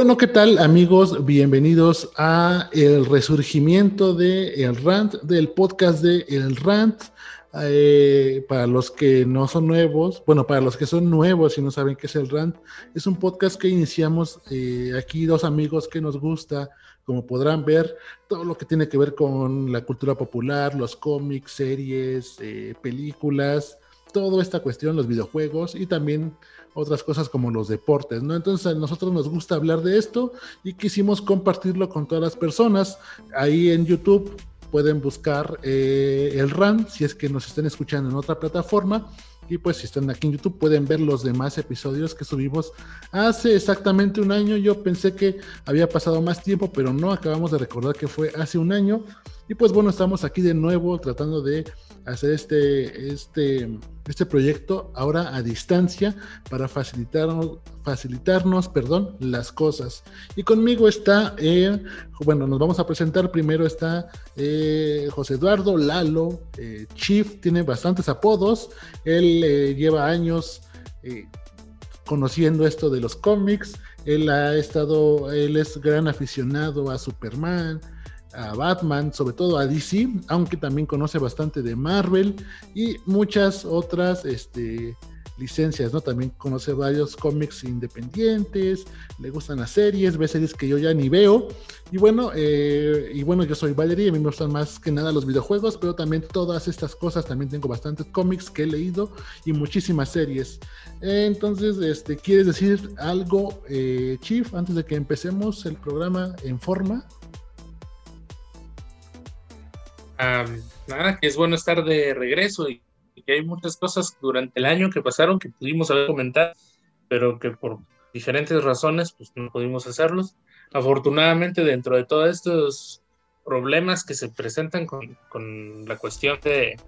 Bueno, ¿qué tal amigos? Bienvenidos a el resurgimiento de El Rant, del podcast de El Rant. Eh, para los que no son nuevos, bueno, para los que son nuevos y no saben qué es El Rant, es un podcast que iniciamos eh, aquí dos amigos que nos gusta, como podrán ver, todo lo que tiene que ver con la cultura popular, los cómics, series, eh, películas, toda esta cuestión, los videojuegos y también otras cosas como los deportes, ¿no? Entonces a nosotros nos gusta hablar de esto y quisimos compartirlo con todas las personas. Ahí en YouTube pueden buscar eh, el RAN si es que nos estén escuchando en otra plataforma. Y pues si están aquí en YouTube pueden ver los demás episodios que subimos hace exactamente un año. Yo pensé que había pasado más tiempo, pero no, acabamos de recordar que fue hace un año. Y pues bueno, estamos aquí de nuevo tratando de hacer este, este, este proyecto ahora a distancia para facilitarnos, facilitarnos perdón, las cosas. Y conmigo está, eh, bueno, nos vamos a presentar. Primero está eh, José Eduardo Lalo, eh, Chief, tiene bastantes apodos. Él lleva años conociendo esto de los cómics. Él ha estado, él es gran aficionado a Superman, a Batman, sobre todo a DC, aunque también conoce bastante de Marvel y muchas otras este, licencias, ¿no? También conoce varios cómics independientes, le gustan las series, ve series que yo ya ni veo. Y bueno, eh, y bueno, yo soy Valerie, a mí me gustan más que nada los videojuegos, pero también todas estas cosas, también tengo bastantes cómics que he leído y muchísimas series. entonces, este, ¿quieres decir algo, eh, Chief, antes de que empecemos el programa en forma? Nada, que es bueno estar de regreso y, que hay muchas cosas durante el año que pasaron que pudimos haber comentado, pero que por diferentes razones pues no pudimos hacerlos. Afortunadamente dentro de todos estos problemas que se presentan con, con la cuestión de,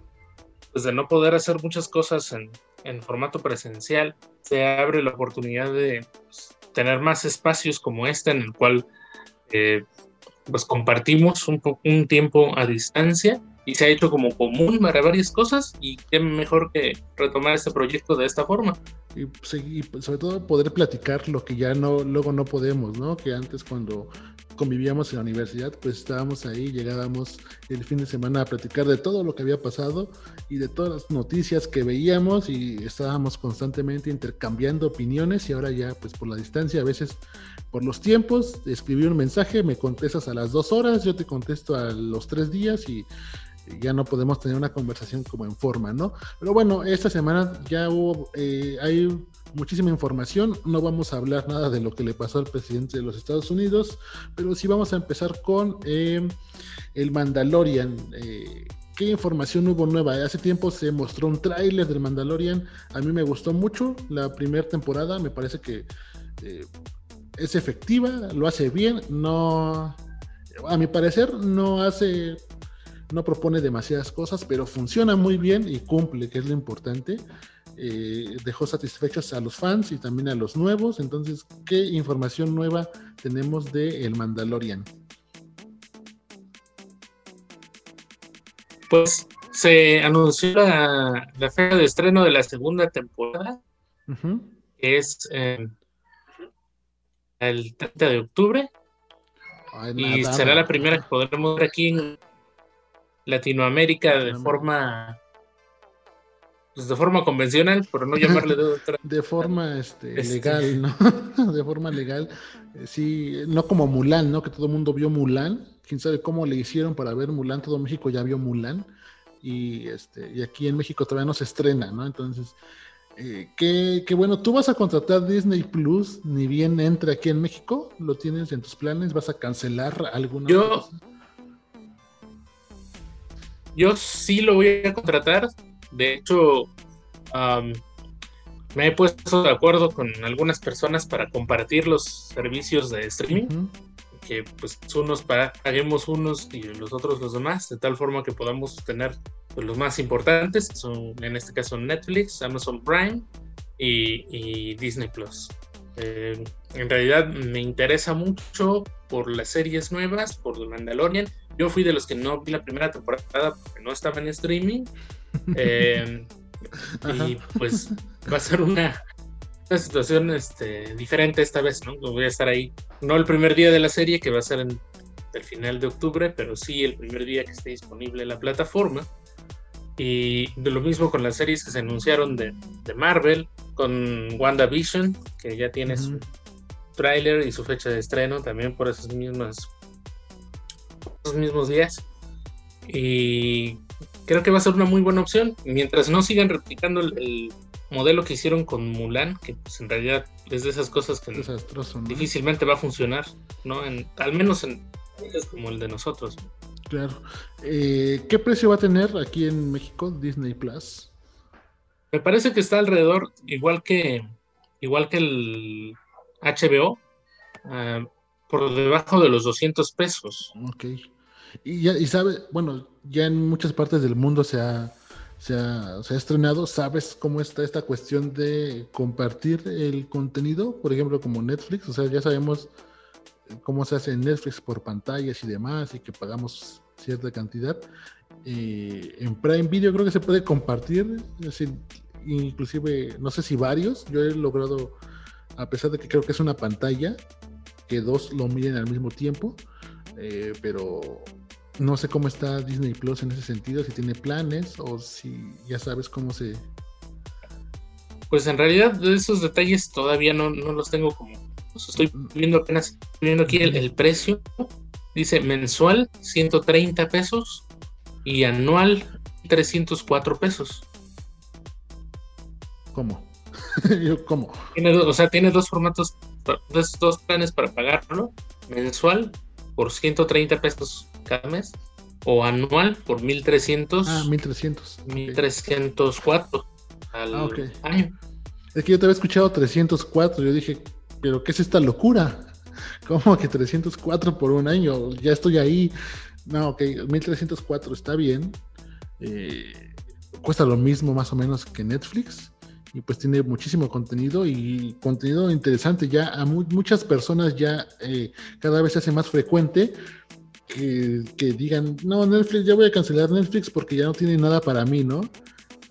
pues, de no poder hacer muchas cosas en, en formato presencial, se abre la oportunidad de pues, tener más espacios como este en el cual eh, pues compartimos un, un tiempo a distancia y se ha hecho como común para varias cosas y qué mejor que retomar este proyecto de esta forma. Y, sobre todo poder platicar lo que ya no luego no podemos, ¿no? Que antes cuando convivíamos en la universidad, pues estábamos ahí, llegábamos el fin de semana a platicar de todo lo que había pasado y de todas las noticias que veíamos y estábamos constantemente intercambiando opiniones y ahora ya pues por la distancia, a veces por los tiempos, escribí un mensaje, me contestas a las dos horas, yo te contesto a los tres días y ya no podemos tener una conversación como en forma, ¿no? Pero bueno, esta semana ya hubo, eh, hay muchísima información. No vamos a hablar nada de lo que le pasó al presidente de los Estados Unidos, pero sí vamos a empezar con eh, el Mandalorian. Eh, ¿Qué información hubo nueva? Hace tiempo se mostró un tráiler del Mandalorian. A mí me gustó mucho la primera temporada. Me parece que eh, es efectiva, lo hace bien. No, a mi parecer, no hace, no propone demasiadas cosas, pero funciona muy bien y cumple, que es lo importante. Eh, dejó satisfechos a los fans y también a los nuevos. Entonces, ¿qué información nueva tenemos de El Mandalorian? Pues se anunció la, fecha de estreno de la segunda temporada, que es eh, el 30 de octubre. y será la primera que podremos ver aquí en Latinoamérica de forma pues de forma convencional, pero no llamarle de otra. De forma este, este. legal, ¿no? de forma legal. Eh, sí, no como Mulan, ¿no? Que todo el mundo vio Mulan. Quién sabe cómo le hicieron para ver Mulan. Todo México ya vio Mulan. Y, este, y aquí en México todavía no se estrena, ¿no? Entonces, eh, qué, bueno, tú vas a contratar Disney Plus, ni bien entre aquí en México, lo tienes en tus planes, vas a cancelar alguna yo, cosa? Yo sí lo voy a contratar, de hecho, me he puesto de acuerdo con algunas personas para compartir los servicios de streaming. Que pues unos paguemos unos y los otros los demás, de tal forma que podamos tener pues, los más importantes, que son en este caso Netflix, Amazon Prime y, Disney Plus. Eh, en realidad me interesa mucho por las series nuevas, por The Mandalorian. Yo fui de los que no vi la primera temporada porque no estaba en streaming, eh, y pues va a ser una una situación este, diferente esta vez, ¿no? Voy a estar ahí, no el primer día de la serie, que va a ser en el final de octubre, pero sí el primer día que esté disponible la plataforma. Y de lo mismo con las series que se anunciaron de, de Marvel, con WandaVision, que ya tiene su tráiler y su fecha de estreno también por esas mismas esos mismos días. Y creo que va a ser una muy buena opción. Mientras no sigan replicando el, modelo que hicieron con Mulan, que pues en realidad es de esas cosas que difícilmente va a funcionar, ¿no? En, al menos en países como el de nosotros. Claro. Eh, ¿Qué precio va a tener aquí en México Disney Plus? Me parece que está alrededor, igual que, igual que el HBO, ah, por debajo de los 200 pesos. Ok. Y, ya, y sabe, bueno, ya en muchas partes del mundo se ha, se ha, estrenado. ¿Sabes cómo está esta cuestión de compartir el contenido? Por ejemplo, como Netflix. O sea, ya sabemos cómo se hace en Netflix por pantallas y demás y que pagamos cierta cantidad. Eh, en Prime Video creo que se puede compartir, inclusive, no sé si varios. Yo he logrado, a pesar de que creo que es una pantalla, que dos lo miren al mismo tiempo. Eh, pero no sé cómo está Disney Plus en ese sentido, si tiene planes o si ya sabes cómo se... Pues en realidad esos detalles todavía no, los tengo como... estoy viendo apenas, viendo aquí el, precio. Dice mensual 130 pesos y anual 304 pesos. ¿Cómo? ¿Cómo? o sea, tiene dos formatos, dos, dos planes para pagarlo. Mensual por 130 pesos cada mes o anual por 1300. Ah, 1300. 1304 al ah, año. Es que yo te había escuchado 304. Yo dije, ¿pero qué es esta locura? ¿Cómo que 304 por un año? Ya estoy ahí. No, ok, 1304 está bien. Eh, cuesta lo mismo más o menos que Netflix. Y pues tiene muchísimo contenido y contenido interesante. Ya a muchas personas ya eh, cada vez se hace más frecuente que, digan, no, Netflix, ya voy a cancelar Netflix porque ya no tiene nada para mí, ¿no?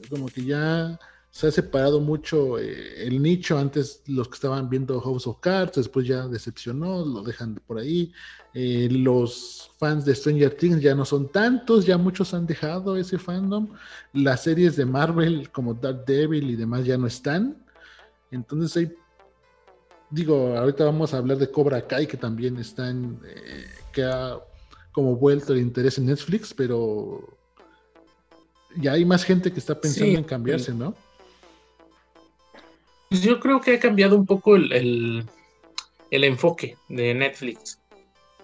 Como que ya se ha separado mucho eh, el nicho. Antes los que estaban viendo House of Cards, después ya decepcionó, lo dejan por ahí. Eh, los fans de Stranger Things ya no son tantos, ya muchos han dejado ese fandom. Las series de Marvel como Dark Devil y demás ya no están. Entonces hay, digo, ahorita vamos a hablar de Cobra Kai que también están, eh, que ha como vuelto el interés en Netflix, pero ya hay más gente que está pensando en cambiarse, ¿no? Pues yo creo que ha cambiado un poco el, enfoque de Netflix.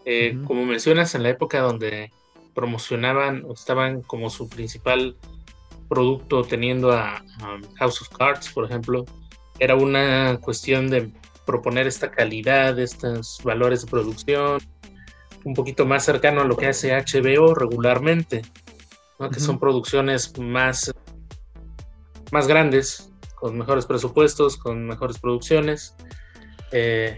Eh, como mencionas, en la época donde promocionaban o estaban como su principal producto teniendo a, House of Cards, por ejemplo, era una cuestión de proponer esta calidad, estos valores de producción, un poquito más cercano a lo que hace HBO regularmente, que son producciones más, más grandes, con mejores presupuestos, con mejores producciones. Eh,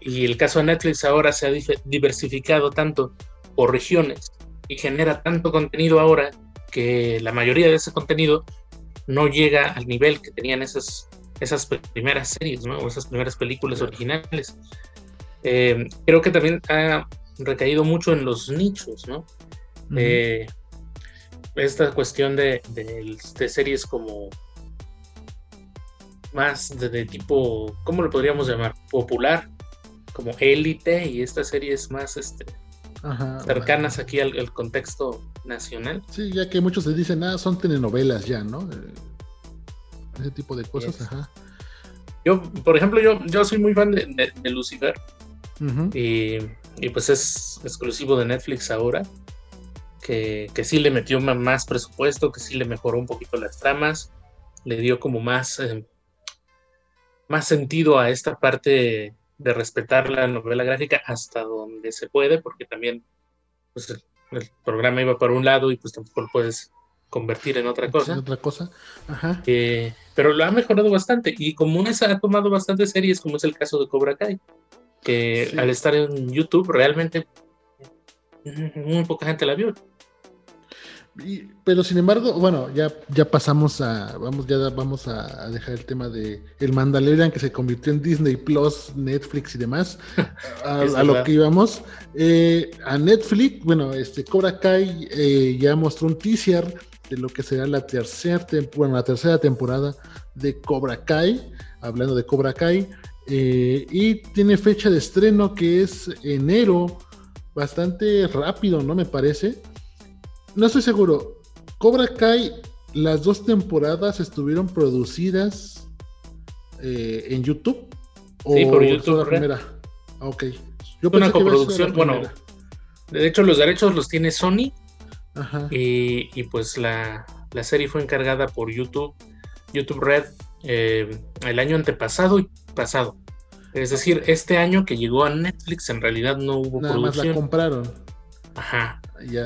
y el caso de Netflix ahora se ha diversificado tanto por regiones y genera tanto contenido ahora que la mayoría de ese contenido no llega al nivel que tenían esas, esas primeras series, ¿no? O esas primeras películas originales. Eh, creo que también ha recaído mucho en los nichos, ¿no? Eh, esta cuestión de, series como más de, tipo, ¿cómo lo podríamos llamar? Popular, como élite y estas series más este, cercanas aquí al, contexto nacional. Sí, ya que muchos se dicen, ah, son telenovelas ya, ¿no? Eh, ese tipo de cosas, ajá. Yo, por ejemplo, yo, yo soy muy fan de, Lucifer. y y pues es exclusivo de Netflix ahora, que, que sí le metió más presupuesto, que sí le mejoró un poquito las tramas, le dio como más, eh, más sentido a esta parte de respetar la novela gráfica hasta donde se puede, porque también pues, el, programa iba para un lado y pues tampoco lo puedes convertir en otra cosa. otra cosa. Ajá. Eh, pero lo ha mejorado bastante y como esa ha tomado bastantes series, como es el caso de Cobra Kai que al estar en YouTube realmente muy poca gente la vio. pero sin embargo, bueno, ya, ya pasamos a, vamos, ya vamos a, dejar el tema de el Mandalorian que se convirtió en Disney Plus, Netflix y demás, a, lo que íbamos. Eh, a Netflix, bueno, este Cobra Kai eh, ya mostró un teaser de lo que será la tercera, bueno, la tercera temporada de Cobra Kai, hablando de Cobra Kai, eh, y tiene fecha de estreno que es enero, bastante rápido, ¿no? Me parece no estoy seguro. Cobra Kai, las dos temporadas estuvieron producidas eh, en YouTube. Sí, por YouTube. La primera. Ah, ok. Yo una coproducción, bueno. De hecho, los derechos los tiene Sony. Ajá. Y, pues la, serie fue encargada por YouTube, YouTube Red, eh, el año antepasado y pasado. Es decir, este año que llegó a Netflix en realidad no hubo Nada Más la compraron. Ajá.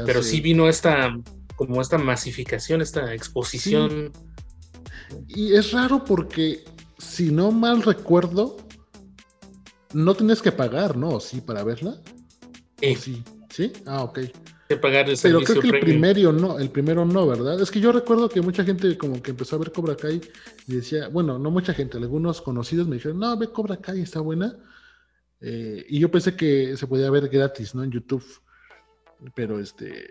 Pero sí vino esta, como esta masificación, esta exposición. Y es raro porque, si no mal recuerdo, no tienes que pagar, ¿no? Sí, para verla. Sí. sí. Ah, ok. Que pagar el Pero creo que el primero no, el primero no, ¿verdad? Es que yo recuerdo que mucha gente como que empezó a ver Cobra Kai y decía, bueno, no mucha gente, algunos conocidos me dijeron, no, ve Cobra Kai, está buena. Eh, y yo pensé que se podía ver gratis, ¿no? En YouTube pero este,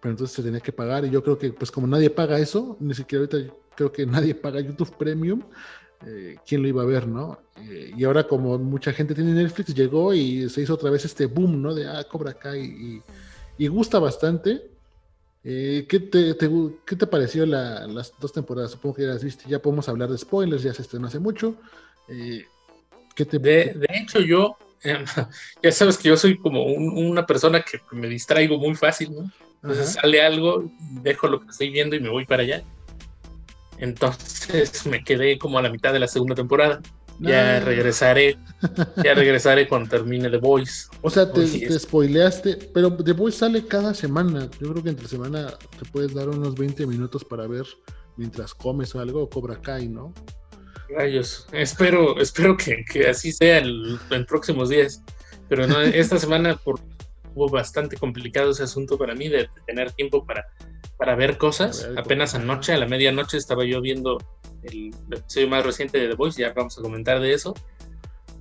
pero entonces se tenía que pagar y yo creo que pues como nadie paga eso, ni siquiera ahorita creo que nadie paga YouTube Premium, eh, ¿quién lo iba a ver, no? Eh, y ahora como mucha gente tiene Netflix, llegó y se hizo otra vez este boom, ¿no? De, ah, Cobra Kai y, y gusta bastante. Eh, ¿qué, te, ¿Qué te pareció las dos temporadas? Supongo que ya las viste, ya podemos hablar de spoilers, ya se estrenó hace mucho. ¿qué te... de, de hecho, yo ya sabes que yo soy como una persona que me distraigo muy fácil, ¿no? Entonces sale algo, dejo lo que estoy viendo y me voy para allá. Entonces me quedé como a la mitad de la segunda temporada. Ya regresaré, ya regresaré cuando termine The Voice. O sea, te, spoileaste, pero The Voice sale cada semana. Yo creo que entre semana te puedes dar unos 20 minutos para ver mientras comes o algo, Cobra Kai, ¿no? Rayos, espero, espero que, así sea en próximos días. Pero no, esta semana por, hubo bastante complicado ese asunto para mí de, tener tiempo para, para ver cosas. Apenas anoche, a la medianoche, estaba yo viendo el episodio más reciente de The Voice, ya vamos a comentar de eso.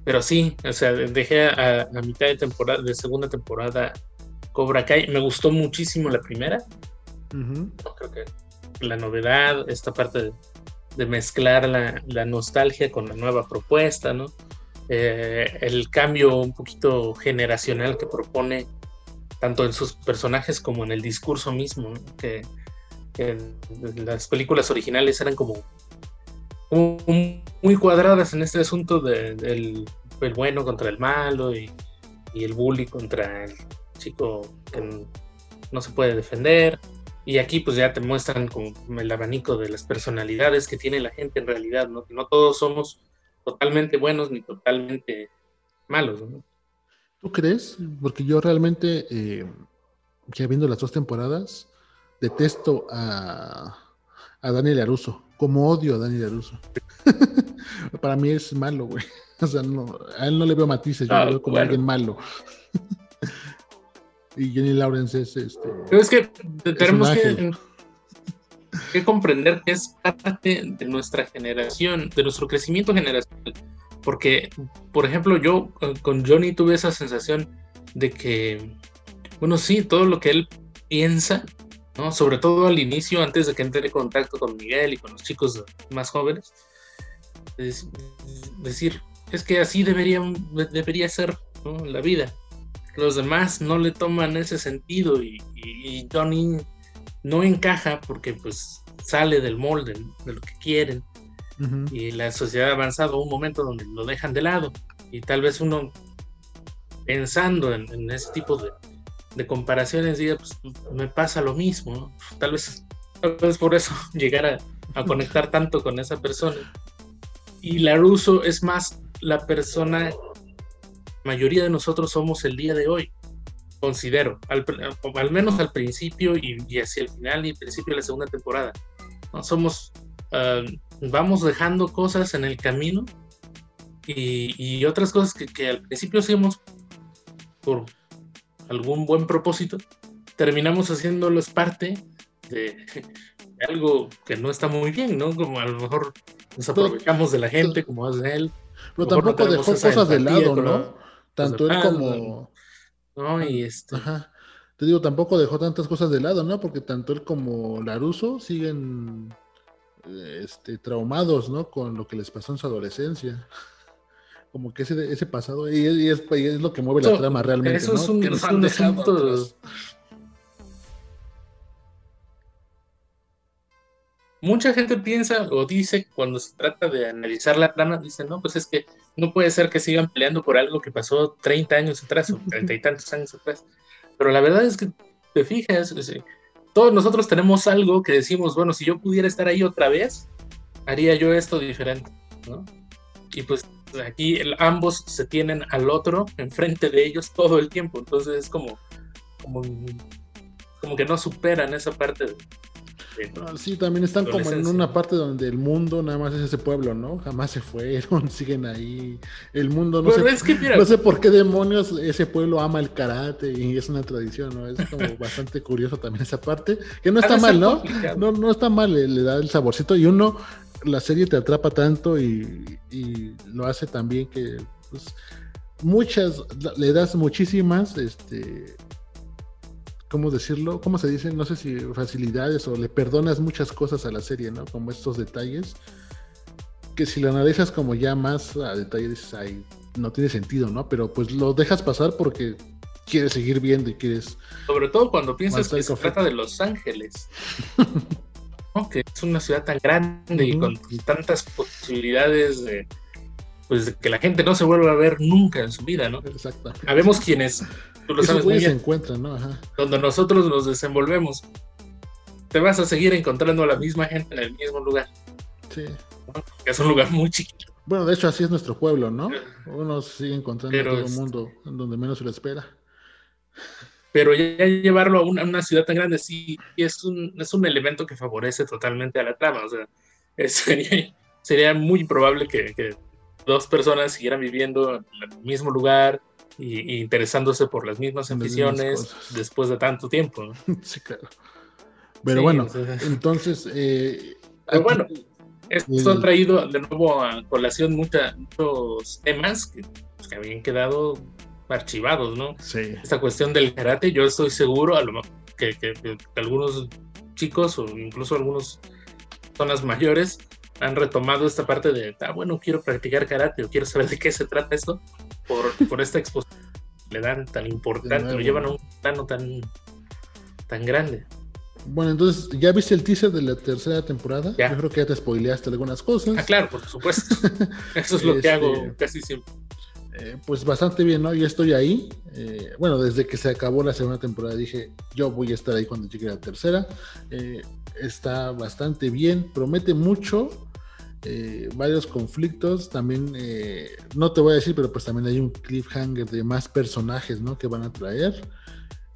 Pero sí, o sea, dejé a, la mitad de temporada, de segunda temporada Cobra Kai. Me gustó muchísimo la primera. Creo que la novedad, esta parte de de mezclar la, nostalgia con la nueva propuesta, ¿no? Eh, el cambio un poquito generacional que propone tanto en sus personajes como en el discurso mismo, que, las películas originales eran como, muy cuadradas en este asunto del bueno contra el malo y, y, el bully contra el chico que no se puede defender. Y aquí pues ya te muestran como el abanico de las personalidades que tiene la gente en realidad, ¿no? Que no todos somos totalmente buenos ni totalmente malos, ¿no? ¿Tú crees? Porque yo realmente, eh, ya viendo las dos temporadas, detesto a, a Daniel Aruso, como odio a Daniel Aruso. Para mí es malo, güey. O sea, no, a él no le veo matices, yo lo veo como alguien malo. y Jenny Lawrence es este. Pero es que tenemos que, comprender que es parte de nuestra generación, de nuestro crecimiento generacional. Porque, por ejemplo, yo con Johnny tuve esa sensación de que, bueno, sí, todo lo que él piensa. Sobre todo al inicio, antes de que entre en contacto con Miguel y con los chicos más jóvenes, es decir, es que así debería, debería ser la vida. Los demás no le toman ese sentido y, Johnny no encaja porque pues sale del molde de lo que quieren y la sociedad ha avanzado a un momento donde lo dejan de lado y tal vez uno pensando en, ese tipo de, comparaciones diga pues me pasa lo mismo tal vez tal vez por eso llegar a, a conectar tanto con esa persona y Laruso es más la persona mayoría de nosotros somos el día de hoy, considero, al, menos al principio y, hacia el final y principio de la segunda temporada. ¿no? Somos, ah, vamos dejando cosas en el camino y, otras cosas que, al principio hacíamos por algún buen propósito, terminamos haciéndolos parte de, algo que no está muy bien, ¿no? Como a lo mejor nos aprovechamos de la gente, como hace él. Pero tampoco dejó cosas de lado, ¿no? Tanto él como. No, y este. Ajá. Te digo, tampoco dejó tantas cosas de lado, ¿no? Porque tanto él como Laruso siguen este, traumados, ¿no? Con lo que les pasó en su adolescencia. Como que ese, ese pasado, y es, es, lo que mueve la trama realmente. Eso es un, es un asunto. Mucha gente piensa o dice cuando se trata de analizar la trama, dice, no, pues es que no puede ser que sigan peleando por algo que pasó 30 años atrás o 30 y tantos años atrás. Pero la verdad es que te fijas, todos nosotros tenemos algo que decimos, bueno, si yo pudiera estar ahí otra vez, haría yo esto diferente, ¿no? Y pues aquí ambos se tienen al otro enfrente de ellos todo el tiempo, entonces es como, como, como que no superan esa parte de, Ah, sí, también están como en una parte donde el mundo nada más es ese pueblo, ¿no? Jamás se fueron, siguen ahí. El mundo no, sé, no sé por qué demonios ese pueblo ama el karate y es una tradición, ¿no? Es como bastante curioso también esa parte, que no está mal, ¿no? ¿no? No está mal, le, da el saborcito y uno, la serie te atrapa tanto y, y lo hace también que, pues, muchas, le das muchísimas, este ¿cómo decirlo? ¿Cómo se dice? No sé si facilidades o le perdonas muchas cosas a la serie, ¿no? Como estos detalles, que si lo analizas como ya más a detalle dices, ay, no tiene sentido, ¿no? Pero pues lo dejas pasar porque quieres seguir viendo y quieres... Sobre todo cuando piensas que se trata de Los Ángeles. que es una ciudad tan grande y con tantas posibilidades de pues que la gente no se vuelva a ver nunca en su vida, ¿no? Exacto. Sabemos quiénes tú lo sabes muy bien. se encuentran, ¿no? Ajá. Donde nosotros nos desenvolvemos, te vas a seguir encontrando a la misma gente en el mismo lugar. Sí. Es un lugar muy chiquito. Bueno, de hecho así es nuestro pueblo, ¿no? Uno sigue encontrando en todo el mundo en donde menos se lo espera. Pero ya llevarlo a una, ciudad tan grande sí es un, es un elemento que favorece totalmente a la trama. O sea, sería, sería muy probable que, que dos personas siguieran viviendo en el mismo lugar, y, interesándose por las mismas aficiones después de tanto tiempo. Sí, claro. Pero bueno, entonces... Eh, pero bueno, esto ha traído de nuevo a colación muchos temas pues, que, habían quedado archivados, ¿no? Sí. Esta cuestión del karate, yo estoy seguro a lo que, que, que algunos chicos o incluso algunas personas mayores han retomado esta parte de, ah, bueno, quiero practicar karate o quiero saber de qué se trata esto, por, por esta exposición le dan tan importante, lo llevan a un plano tan, tan grande. Bueno, entonces, ¿ya viste el teaser de la tercera temporada? Yo creo que ya te spoileaste algunas cosas. Ah, claro, por supuesto. Eso es lo que hago este, casi siempre. Eh, pues bastante bien, ¿no? Yo estoy ahí. Eh, bueno, desde que se acabó la segunda temporada dije, yo voy a estar ahí cuando llegue la tercera. Eh, está bastante bien, promete mucho. Eh, varios conflictos. También, eh, no te voy a decir, pero pues también hay un cliffhanger de más personajes, ¿no? Que van a traer.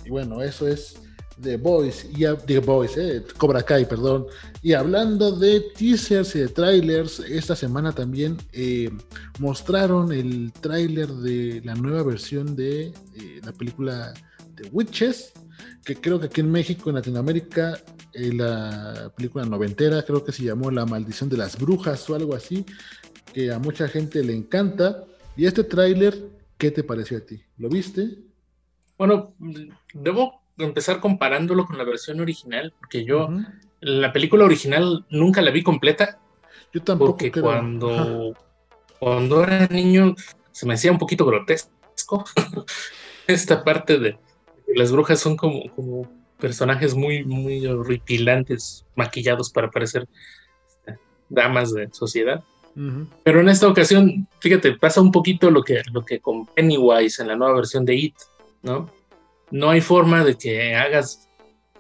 Y bueno, eso es The Boys, y The Boys, eh, Cobra Kai, perdón. Y hablando de teasers y de trailers, esta semana también mostraron el trailer de la nueva versión de la película The Witches, que creo que aquí en México, en Latinoamérica, eh, la película noventera, creo que se llamó La maldición de las brujas o algo así, que a mucha gente le encanta. Y este tráiler, ¿qué te pareció a ti? ¿Lo viste? Bueno, debo empezar comparándolo con la versión original, porque yo la película original nunca la vi completa. Yo tampoco. Porque cuando, cuando era niño se me hacía un poquito grotesco esta parte de las brujas son como, como personajes muy, muy horripilantes, maquillados para parecer este, damas de sociedad. Pero en esta ocasión, fíjate, pasa un poquito lo que, lo que con Pennywise en la nueva versión de It, ¿no? No hay forma de que hagas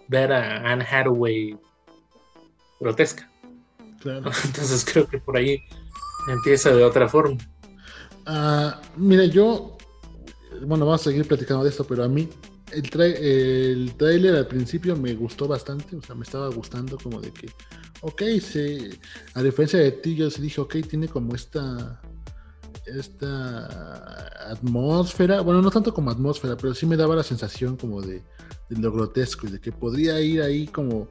ver a Anne Hathaway grotesca. Entonces creo que por ahí empieza de otra forma. Uh, mira, yo, bueno, vamos a seguir platicando de esto, pero a mí el, el trailer al principio me gustó bastante, o sea, me estaba gustando como de que, ok, se, a diferencia de ti, yo sí dije, ok, tiene como esta, esta atmósfera, bueno, no tanto como atmósfera, pero sí me daba la sensación como de, de lo grotesco y de que podría ir ahí como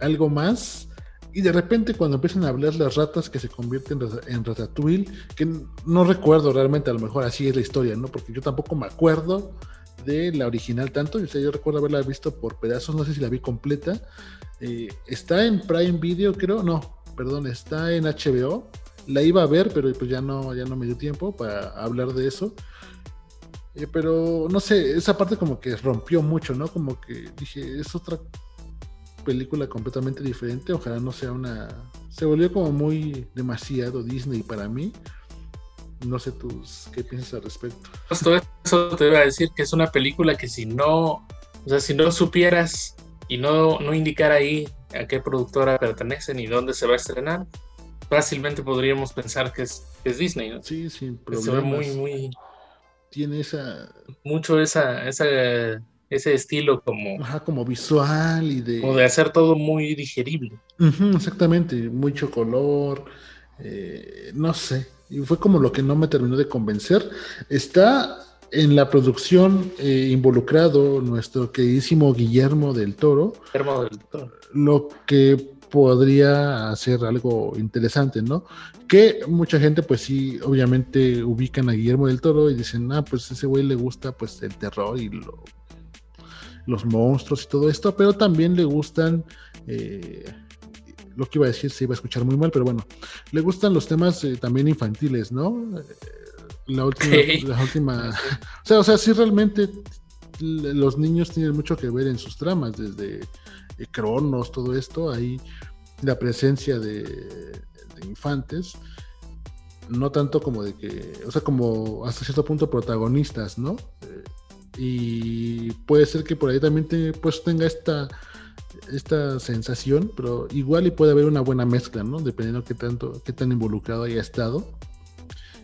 algo más. Y de repente cuando empiezan a hablar las ratas que se convierten en Ratatouille, que no recuerdo realmente, a lo mejor así es la historia, ¿no? Porque yo tampoco me acuerdo de la original tanto. O sea, yo recuerdo haberla visto por pedazos, no sé si la vi completa. Eh, está en Prime Video, creo. No, perdón, está en HBO. La iba a ver, pero pues ya no, ya no me dio tiempo para hablar de eso. Eh, pero no sé, esa parte como que rompió mucho, ¿no? Como que dije, es otra película completamente diferente. Ojalá no sea una. Se volvió como muy demasiado Disney para mí. No sé tú qué piensas al respecto. Todo eso te iba a decir que es una película que si no, o sea, si no supieras y no, no indicara ahí a qué productora pertenece ni dónde se va a estrenar, fácilmente podríamos pensar que es, Disney, ¿no? Sí, sin problemas. Se ve muy, muy... Tiene esa... Mucho esa, esa, ese estilo como... Ajá, como visual y de... Como de hacer todo muy digerible. exactamente, mucho color, eh, no sé, y fue como lo que no me terminó de convencer. Está en la producción eh, involucrado nuestro queridísimo Guillermo del Toro. Guillermo del Toro. Lo que podría hacer algo interesante, ¿no? Que mucha gente, pues sí, obviamente ubican a Guillermo del Toro y dicen, ah, pues ese güey le gusta pues el terror y los monstruos y todo esto, pero también le gustan eh, lo que iba a decir se iba a escuchar muy mal, pero bueno, le gustan los temas eh, también infantiles, ¿no? Eh, la última, la última, o sea, o sea, sí realmente los niños tienen mucho que ver en sus tramas, desde eh, Cronos, todo esto, ahí la presencia de, infantes, no tanto como de que, o sea, como hasta cierto punto protagonistas, ¿no? y puede ser que por ahí también te, pues tenga esta esta sensación, pero igual y puede haber una buena mezcla, ¿no? Dependiendo qué tanto, qué tan involucrado haya estado.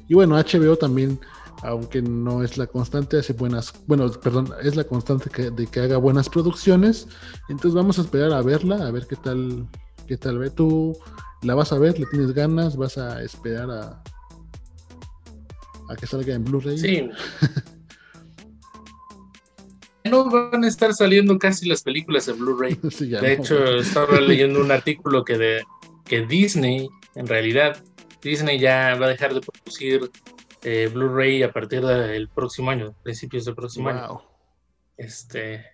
Y bueno, HBO también, aunque no es la constante, hace buenas, bueno, perdón, es la constante de que haga buenas producciones. Entonces vamos a esperar a verla, a ver qué tal, qué tal ve. Tú la vas a ver, le tienes ganas, vas a esperar a, a que salga en Blu-ray. Sí. no van a estar saliendo casi las películas en Blu-ray. de hecho, estaba leyendo un artículo que, de, que Disney, en realidad, Disney ya va a dejar de producir eh, Blu-ray a partir del próximo año, principios del próximo año. Este,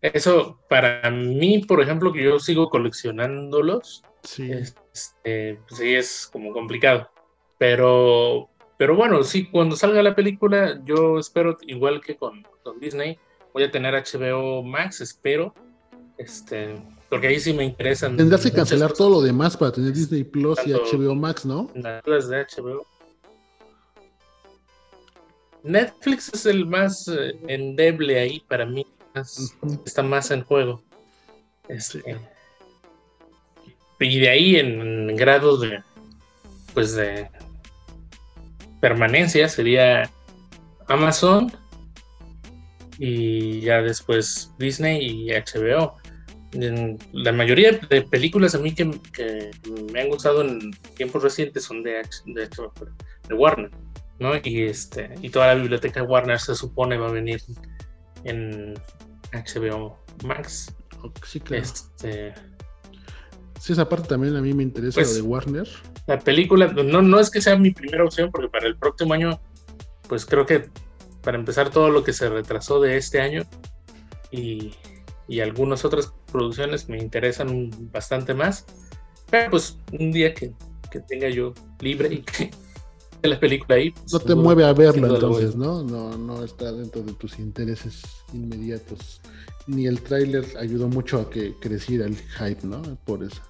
eso para mí, por ejemplo, que yo sigo coleccionándolos, sí. Este, pues sí es como complicado. Pero, pero bueno, sí, cuando salga la película, yo espero, igual que con, con Disney, voy a tener HBO Max, espero. Este, porque ahí sí me interesan. Tendrás que cancelar todo lo demás para tener Disney Plus y HBO Max, ¿no? Las de HBO. Netflix es el más eh, endeble ahí para mí. Está más en juego. Este, y de ahí en, grados de pues de permanencia sería Amazon y ya después Disney y HBO. la mayoría de películas a mí que, me han gustado en tiempos recientes son de, de, de, Warner, ¿no? Y, este, y toda la biblioteca de Warner se supone va a venir en HBO Max. Sí, claro. Este, sí, esa parte también a mí me interesa, lo pues, de Warner. La película, no, no es que sea mi primera opción, porque para el próximo año, pues creo que para empezar todo lo que se retrasó de este año y, algunas otras producciones me interesan bastante más. Pero pues un día que, tenga yo libre y que la película ahí. Pues, no te mueve a verla entonces, ¿no? ¿no? No está dentro de tus intereses inmediatos. Ni el tráiler ayudó mucho a que creciera el hype, ¿no? Por eso.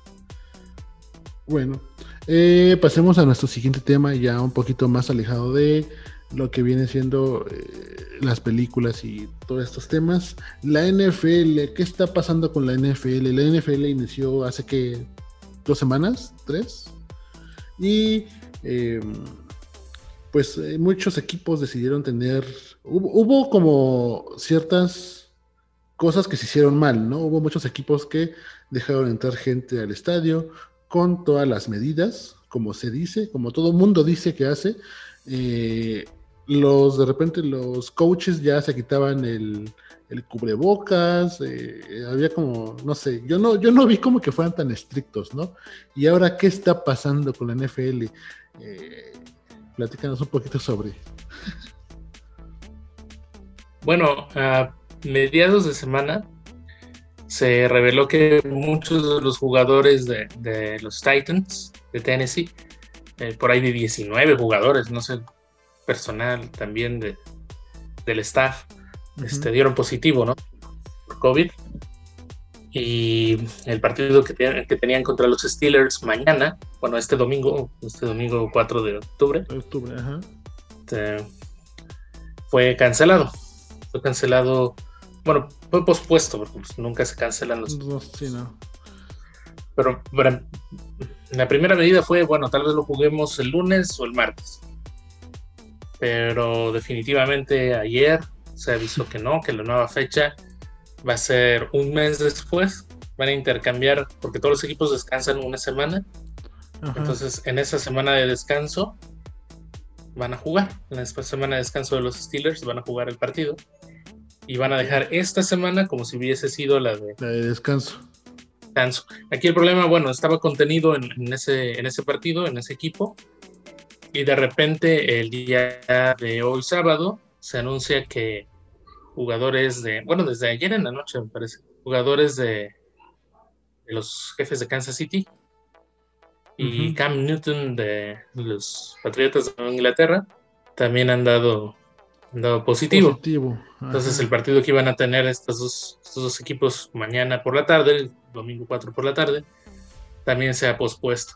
Bueno, eh, pasemos a nuestro siguiente tema, ya un poquito más alejado de lo que viene siendo eh, las películas y todos estos temas. La NFL, ¿qué está pasando con la NFL? La NFL inició hace que dos semanas, tres, y em, pues eh, muchos equipos decidieron tener, hubo, como ciertas cosas que se hicieron mal, ¿no? Hubo muchos equipos que dejaron entrar gente al estadio con todas las medidas, como se dice, como todo mundo dice que hace. Eh, los, de repente los coaches ya se quitaban el, el cubrebocas, eh, había como, no sé, yo no, yo no vi como que fueran tan estrictos, ¿no? Y ahora, ¿qué está pasando con la NFL? Eh, platícanos un poquito sobre. Bueno, a mediados de semana se reveló que muchos de los jugadores de, los Titans de Tennessee, eh, por ahí de 19 jugadores, no sé, personal también de, del staff, este, dieron positivo, ¿no? Por COVID. Y el partido que, que, tenían contra los Steelers mañana, bueno, este domingo, este domingo 4 de octubre, este, fue cancelado. Fue cancelado, bueno, fue pospuesto, porque pues, nunca se cancelan los. sí, no. Pero la primera medida fue, bueno, tal vez lo juguemos el lunes o el martes. Pero definitivamente ayer se avisó que no, que la nueva fecha va a ser un mes después. Van a intercambiar, porque todos los equipos descansan una semana. Entonces, en esa semana de descanso, van a jugar. En esta semana de descanso de los Steelers, van a jugar el partido. Y van a dejar esta semana como si hubiese sido la de, descanso. descanso. Aquí el problema, bueno, estaba contenido en, ese, en ese partido, en ese equipo. Y de repente, el día de hoy, sábado, se anuncia que jugadores de, bueno, desde ayer en la noche me parece, jugadores de, los jefes de Kansas City y Cam Newton de los Patriotas de Inglaterra también han dado, dado positivo. Entonces el partido que iban a tener estos dos, estos dos equipos mañana por la tarde, el domingo 4 por la tarde, también se ha pospuesto.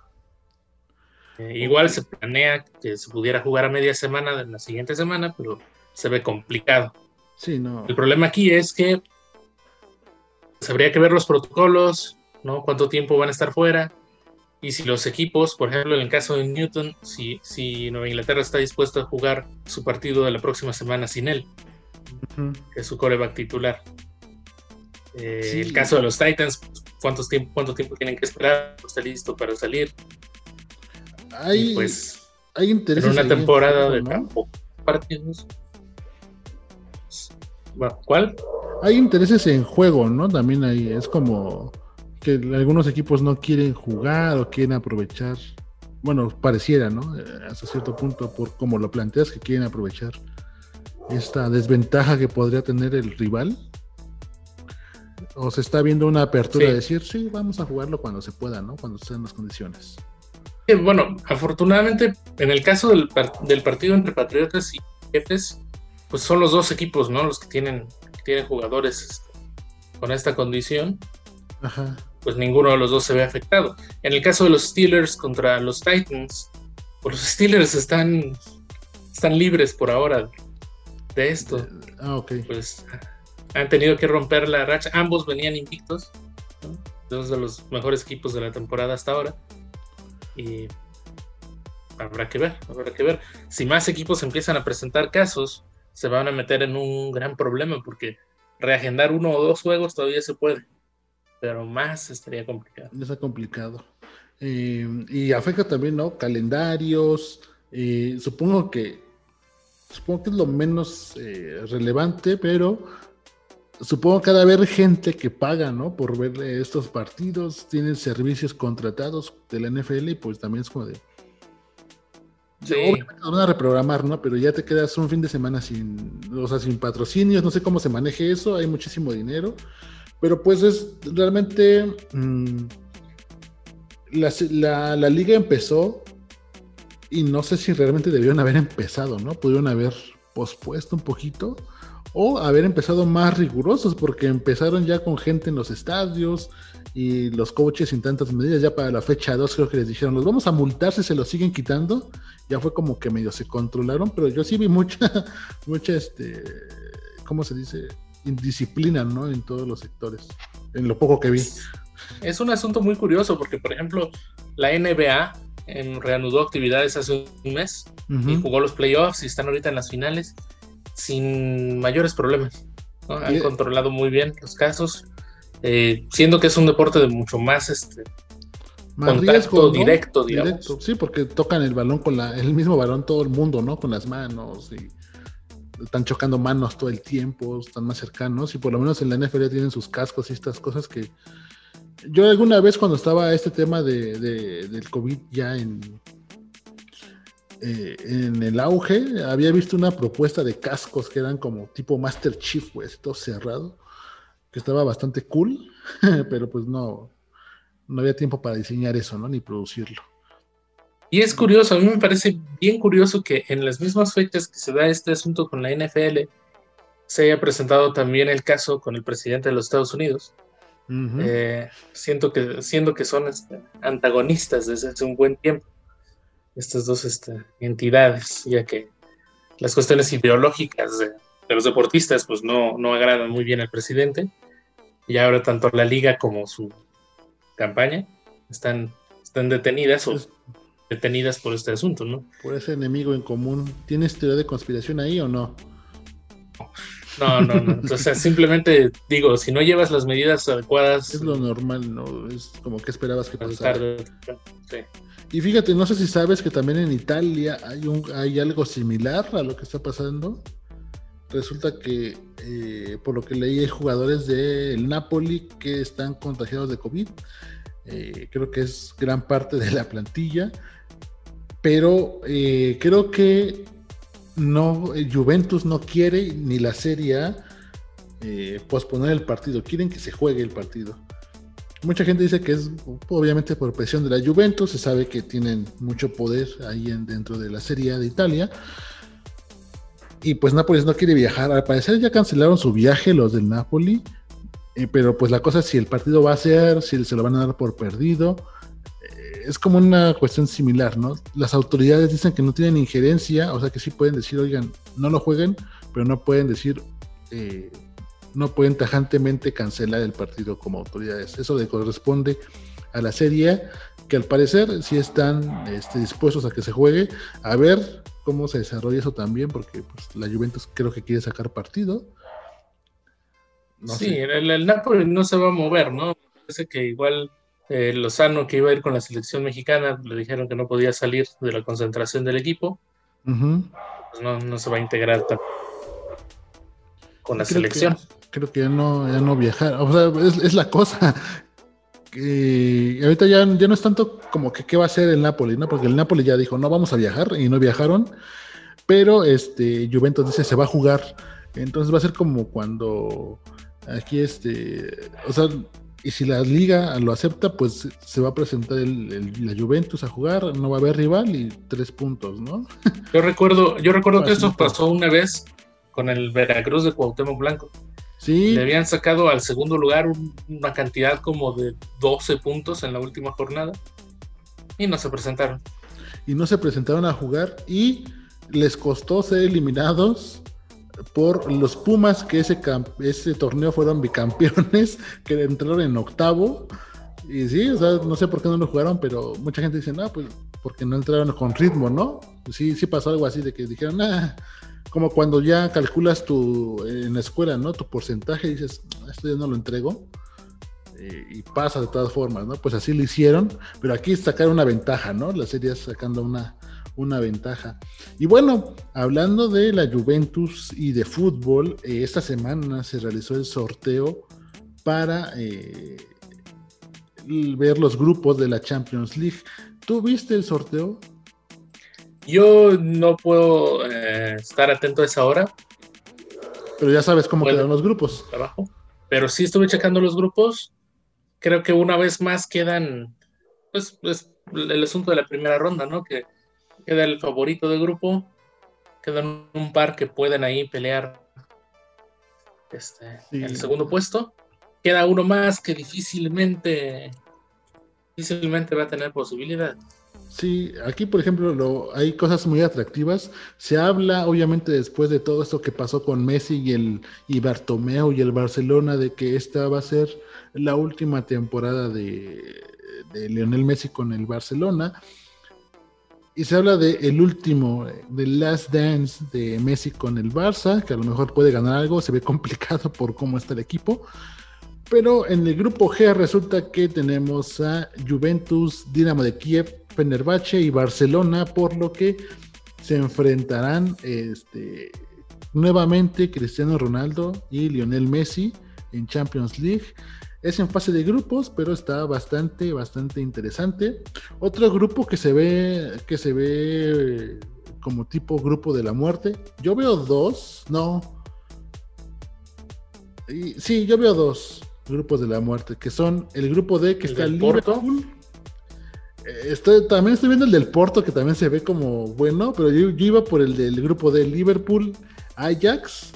Eh, igual se planea que se pudiera jugar a media semana en la siguiente semana, pero se ve complicado. Sí, no. El problema aquí es que pues, habría que ver los protocolos, ¿no? Cuánto tiempo van a estar fuera. Y si los equipos, por ejemplo, en el caso de Newton, si, si Nueva Inglaterra está dispuesto a jugar su partido de la próxima semana sin él, que es su coreback titular. Eh, el caso de los Titans, ¿cuántos tiempo, ¿cuánto tiempo tienen que esperar? ¿Está listo para salir? Hay, pues, hay interés. En una temporada de campo, partidos. ¿Cuál? Hay intereses en juego, ¿no? También ahí es como que algunos equipos no quieren jugar o quieren aprovechar. Bueno, pareciera, ¿no? Eh, hasta cierto punto, por como lo planteas, que quieren aprovechar esta desventaja que podría tener el rival. O se está viendo una apertura de decir, sí, vamos a jugarlo cuando se pueda, ¿no? Cuando estén las condiciones. Bueno, afortunadamente, en el caso del, del partido entre Patriotas y Jefes, pues son los dos equipos, ¿no? Los que tienen, tienen jugadores este, con esta condición. Ajá. Pues ninguno de los dos se ve afectado. En el caso de los Steelers contra los Titans, pues los Steelers están, están libres por ahora de esto. Ah, ok. Pues han tenido que romper la racha. Ambos venían invictos, dos de los mejores equipos de la temporada hasta ahora. Habrá que ver, habrá que ver. Si más equipos empiezan a presentar casos, se van a meter en un gran problema porque reagendar uno o dos juegos todavía se puede, pero más estaría complicado. Está complicado. Eh, y afecta también, ¿no? Calendarios. Eh, supongo que supongo que es lo menos eh, relevante, pero supongo que ha de haber gente que paga, ¿no? Por ver estos partidos, tienen servicios contratados de la NFL y pues también es como de, Sí. Obviamente van a reprogramar, ¿no? Pero ya te quedas un fin de semana sin, o sea, sin patrocinios, no sé cómo se maneje eso, hay muchísimo dinero, pero pues es realmente mm, la, la, liga empezó y no sé si realmente debieron haber empezado, ¿no? Pudieron haber pospuesto un poquito o haber empezado más rigurosos porque empezaron ya con gente en los estadios y los coaches sin tantas medidas ya para la fecha 2 creo que les dijeron los vamos a multar si se los siguen quitando ya fue como que medio se controlaron, pero yo sí vi mucha, mucha, este, ¿cómo se dice? Indisciplina, ¿no? En todos los sectores, en lo poco que vi. Es un asunto muy curioso porque, por ejemplo, la NBA reanudó actividades hace un mes y jugó los playoffs y están ahorita en las finales sin mayores problemas. Han controlado muy bien los casos, eh, siendo que es un deporte de mucho más este, contacto directo, digamos. Sí, porque tocan el balón con la, el mismo balón todo el mundo, ¿no? Con las manos y están chocando manos todo el tiempo, están más cercanos y por lo menos en la NFL tienen sus cascos y estas cosas que yo alguna vez cuando estaba este tema de, del COVID ya en, eh, en el auge, había visto una propuesta de cascos que eran como tipo Master Chief, pues, todo cerrado, que estaba bastante cool, pero pues no, no había tiempo para diseñar eso, ¿no? Ni producirlo. Y es curioso, a mí me parece bien curioso que en las mismas fechas que se da este asunto con la NFL, se haya presentado también el caso con el presidente de los Estados Unidos. Eh, siento que, siendo que son este, antagonistas desde hace un buen tiempo, estas dos este, entidades, ya que las cuestiones ideológicas de, los deportistas pues no, no agradan muy bien al presidente, y ahora tanto la liga como su campaña están, están detenidas o detenidas por este asunto, ¿no? Por ese enemigo en común. ¿Tienes teoría de conspiración ahí o no? No, no, no. O sea, simplemente digo, si no llevas las medidas adecuadas. Es lo normal, ¿no? Es como que esperabas que pasara. Sí. Y fíjate, no sé si sabes que también en Italia hay, un, hay algo similar a lo que está pasando. Resulta que, eh, por lo que leí, hay jugadores del Napoli que están contagiados de COVID. Eh, creo que es gran parte de la plantilla pero eh, creo que no, Juventus no quiere ni la Serie A eh, posponer el partido, quieren que se juegue el partido. Mucha gente dice que es obviamente por presión de la Juventus, se sabe que tienen mucho poder ahí dentro de la Serie A de Italia. Y pues Nápoles no quiere viajar. Al parecer ya cancelaron su viaje los del Napoli. Eh, pero pues la cosa es si el partido va a ser, si se lo van a dar por perdido es como una cuestión similar, ¿no? Las autoridades dicen que no tienen injerencia, o sea que sí pueden decir, oigan, no lo jueguen, pero no pueden decir, eh, no pueden tajantemente cancelar el partido como autoridades. Eso le corresponde a la serie, que al parecer sí están este, dispuestos a que se juegue, a ver cómo se desarrolla eso también, porque pues, la Juventus creo que quiere sacar partido. sí, el, el Napoli no se va a mover, ¿no? Parece que igual eh, Lozano, que iba a ir con la selección mexicana, le dijeron que no podía salir de la concentración del equipo. pues no, se va a integrar con la selección. creo que ya no, ya no viajar. O sea, es, la cosa. Que ahorita ya, ya no es tanto como que qué va a hacer el Napoli, ¿no? Porque el Napoli ya dijo, no vamos a viajar y no viajaron. Pero este Juventus dice se va a jugar. Entonces va a ser como cuando aquí este, o sea, y si la liga lo acepta, pues se va a presentar la Juventus a jugar, no va a haber rival y tres puntos, ¿no? Yo recuerdo, yo recuerdo que eso pasó una vez con el Veracruz de Cuauhtémoc Blanco. Sí. Le habían sacado al segundo lugar una cantidad como de 12 puntos en la última jornada y no se presentaron. Y no se presentaron a jugar y les costó ser eliminados por los Pumas, que ese, ese torneo fueron bicampeones, que entraron en octavo. Y sí, o sea, no sé por qué no lo jugaron, pero mucha gente dice, no, pues porque no entraron con ritmo, ¿no? Sí, sí pasó algo así de que dijeron, ah, como cuando ya calculas tu, en la escuela, ¿no? Tu porcentaje y dices, esto ya no lo entrego. Eh, y pasa de todas formas, ¿no? Pues así lo hicieron, pero aquí sacaron una ventaja, ¿no? La serie sacando una, una ventaja. Y bueno, hablando de la Juventus y de fútbol, eh, esta semana se realizó el sorteo para eh, ver los grupos de la Champions League. ¿Tú viste el sorteo? Yo no puedo eh, estar atento a esa hora. Pero ya sabes cómo quedan los grupos. Trabajo. Pero sí estuve checando los grupos. Creo que una vez más quedan, pues, pues el asunto de la primera ronda, ¿no? Que queda el favorito del grupo, quedan un par que pueden ahí pelear este, el segundo puesto. Queda uno más que difícilmente, difícilmente va a tener posibilidad. Sí, aquí por ejemplo lo, hay cosas muy atractivas. Se habla obviamente después de todo esto que pasó con Messi y el y Bartomeu y el Barcelona de que esta va a ser la última temporada de, de Lionel Messi con el Barcelona y se habla de el último, de Last Dance de Messi con el Barça, que a lo mejor puede ganar algo, se ve complicado por cómo está el equipo. Pero en el grupo G resulta que tenemos a Juventus, Dinamo de Kiev, Fenerbahce y Barcelona, por lo que se enfrentarán este, nuevamente Cristiano Ronaldo y Lionel Messi en Champions League. Es en fase de grupos, pero está bastante, bastante interesante. Otro grupo que se ve, que se ve como tipo grupo de la muerte. Yo veo dos, no. sí, yo veo dos grupos de la muerte, que son el grupo D que está el Liverpool. Eh, estoy, también estoy viendo el del Porto, que también se ve como bueno, pero yo, yo iba por el del grupo de Liverpool, Ajax,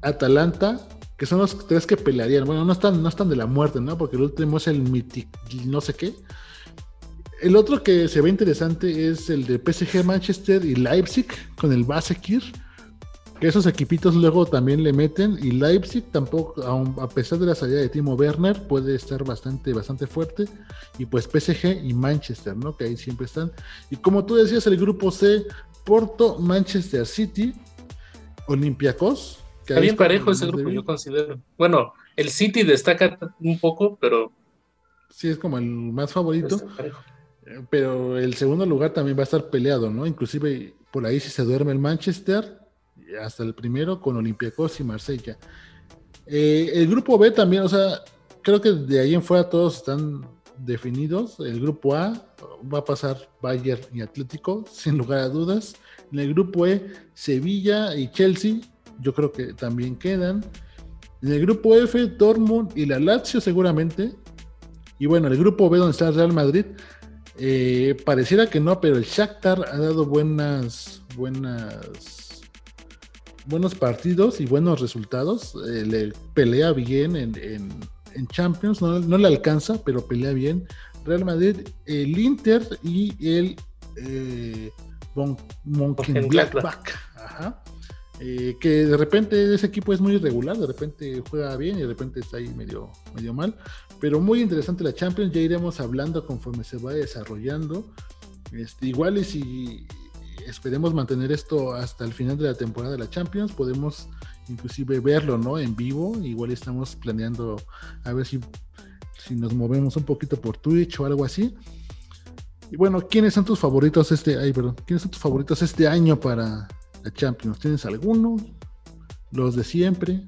Atalanta que son los tres que pelearían. Bueno, no están, no están de la muerte, ¿no? Porque el último es el Mythic, no sé qué. El otro que se ve interesante es el de PSG Manchester y Leipzig con el Basekir. Que esos equipitos luego también le meten. Y Leipzig tampoco, a pesar de la salida de Timo Werner, puede estar bastante, bastante fuerte. Y pues PSG y Manchester, ¿no? Que ahí siempre están. Y como tú decías, el grupo C, Porto, Manchester City, Olympiacos Está bien parejo ese grupo, yo considero. Bueno, el City destaca un poco, pero. Sí, es como el más favorito. Eh, pero el segundo lugar también va a estar peleado, ¿no? Inclusive por ahí si se duerme el Manchester, hasta el primero con Olympiacos y Marsella. Eh, el grupo B también, o sea, creo que de ahí en fuera todos están definidos. El grupo A va a pasar Bayern y Atlético, sin lugar a dudas. En el grupo E, Sevilla y Chelsea yo creo que también quedan. En el grupo F, Dortmund y la Lazio seguramente. Y bueno, el grupo B donde está el Real Madrid, eh, pareciera que no, pero el Shakhtar ha dado buenas, buenas, buenos partidos y buenos resultados. Eh, le pelea bien en, Champions, no, le alcanza, pero pelea bien. Real Madrid, el Inter y el eh, Ajá. Eh, que de repente ese equipo es muy irregular, de repente juega bien y de repente está ahí medio, medio mal. Pero muy interesante la Champions, ya iremos hablando conforme se vaya desarrollando. Este, igual y si esperemos mantener esto hasta el final de la temporada de la Champions, podemos inclusive verlo ¿no? en vivo. Igual estamos planeando a ver si, si nos movemos un poquito por Twitch o algo así. Y bueno, ¿quiénes son tus favoritos este, ay, perdón, ¿quiénes son tus favoritos este año para, Champions? ¿Tienes alguno? ¿Los de siempre?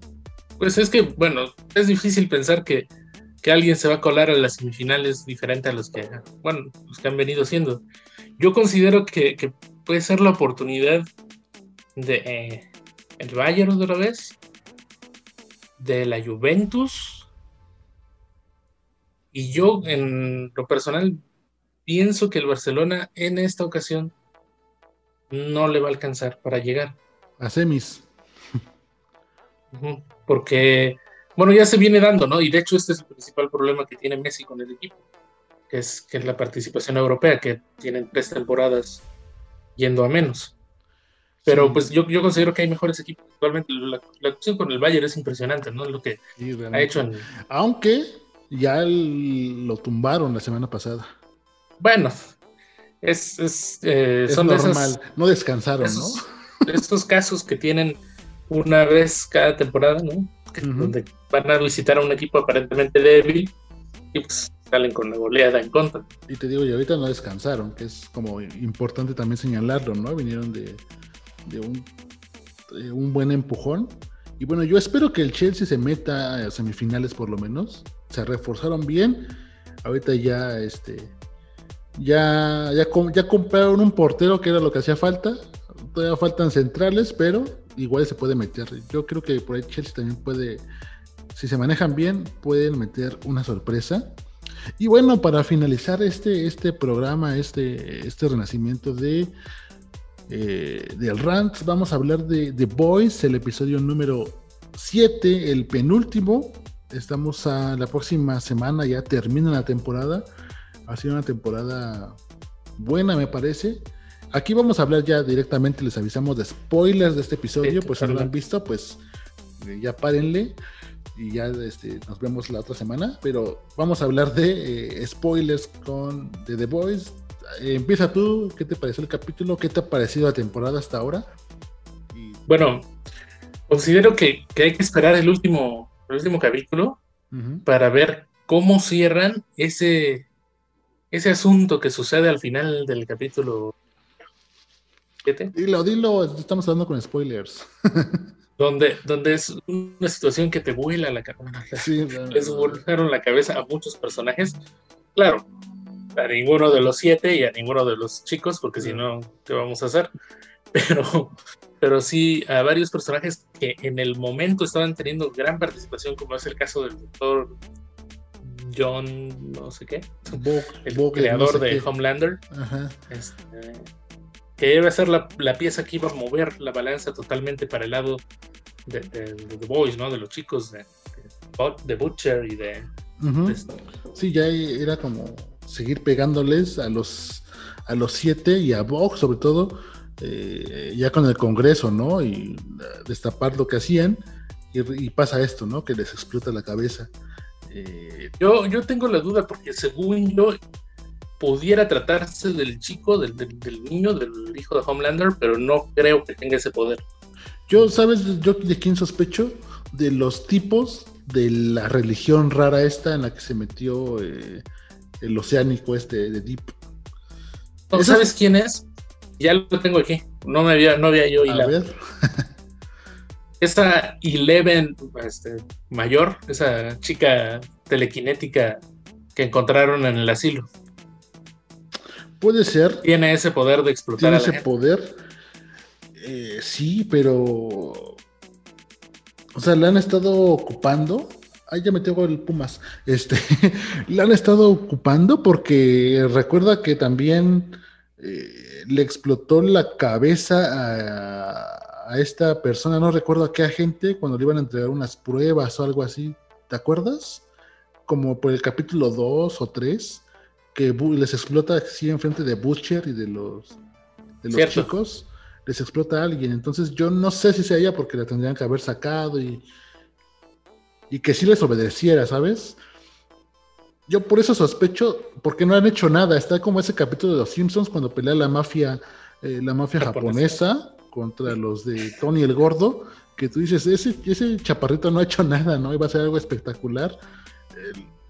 Pues es que, bueno, es difícil pensar que, alguien se va a colar a las semifinales diferente a los que, bueno, los que han venido siendo. Yo considero que, puede ser la oportunidad de eh, el Bayern otra vez, de la Juventus, y yo en lo personal pienso que el Barcelona en esta ocasión no le va a alcanzar para llegar. A semis. Porque, bueno, ya se viene dando, ¿no? Y de hecho este es el principal problema que tiene Messi con el equipo, que es, que es la participación europea, que tienen tres temporadas yendo a menos. Pero pues yo, yo, considero que hay mejores equipos actualmente. La, la opción con el Bayern es impresionante, ¿no? Lo que ha hecho en... Aunque ya lo tumbaron la semana pasada. Bueno, es, es, eh, son normal, no descansaron, esos, ¿no? Estos casos que tienen una vez cada temporada, ¿no? Donde van a visitar a un equipo aparentemente débil y pues salen con la goleada en contra. Y te digo, y ahorita no descansaron, que es como importante también señalarlo, ¿no? Vinieron de, de un, de un buen empujón. Y bueno, yo espero que el Chelsea se meta a semifinales por lo menos. Se reforzaron bien. Ahorita ya este, ya, ya, compraron un portero que era lo que hacía falta. Todavía faltan centrales, pero igual se puede meter. Yo creo que por ahí Chelsea también puede, si se manejan bien, pueden meter una sorpresa. Y bueno, para finalizar este, este programa, este, este renacimiento de eh, del Rant, vamos a hablar de The Boys, el episodio número 7, el penúltimo. Estamos a la próxima semana, ya termina la temporada. Ha sido una temporada buena, me parece. Aquí vamos a hablar ya directamente, les avisamos de spoilers de este episodio, pues si no lo han visto, pues eh, ya párenle y ya este, nos vemos la otra semana, pero vamos a hablar de eh, spoilers con de The Boys. Eh, empieza tú, ¿qué te pareció el capítulo? ¿Qué te ha parecido la temporada hasta ahora? Bueno, considero que, hay que esperar el último, el último capítulo para ver cómo cierran ese, ese asunto que sucede al final del capítulo. Dilo, dilo, estamos hablando con spoilers. donde, donde es una situación que te vuela la cabeza. Sí, Les volaron la cabeza a muchos personajes. Claro, a ninguno de los siete y a ninguno de los chicos, porque si no, ¿qué vamos a hacer? Pero, pero sí a varios personajes que en el momento estaban teniendo gran participación, como es el caso del doctor John, no sé qué, el creador de Homelander, este, que iba a ser la, pieza que iba a mover la balanza totalmente para el lado de, The Boys, ¿no? De los chicos de, de, Butcher y de, Sí, ya era como seguir pegándoles a los a los siete y a Vox sobre todo, eh, ya con el Congreso, ¿no? Y destapar lo que hacían y, pasa esto, ¿no? Que les explota la cabeza. Eh, yo, yo tengo la duda porque según yo pudiera tratarse del chico, del, niño, del hijo de Homelander, pero no creo que tenga ese poder. Yo, ¿sabes yo de quién sospecho? De los tipos de la religión rara esta en la que se metió eh, el oceánico este de Deep. ¿Sabes quién es? Ya lo tengo aquí. No me había, no había yo A ver. Esa Eleven este, mayor, esa chica telequinética que encontraron en el asilo. Puede ser. Tiene ese poder de explotar. Tiene ese poder. Eh, sí, pero. O sea, le han estado ocupando. Ay, ya me tengo el Pumas. Este, le han estado ocupando porque recuerda que también eh, le explotó la cabeza a a esta persona, no recuerdo a qué agente, cuando le iban a entregar unas pruebas o algo así, ¿te acuerdas? Como por el capítulo 2 o 3, que les explota así enfrente de Butcher y de los, de los chicos, les explota a alguien. Entonces yo no sé si sea ella porque la tendrían que haber sacado y, y que sí les obedeciera, ¿sabes? Yo por eso sospecho, porque no han hecho nada. Está como ese capítulo de los Simpsons cuando pelea la mafia, eh, la mafia japonesa contra los de Tony el Gordo, que tú dices, ese, ese chaparrito no ha hecho nada, ¿no? Iba a ser algo espectacular.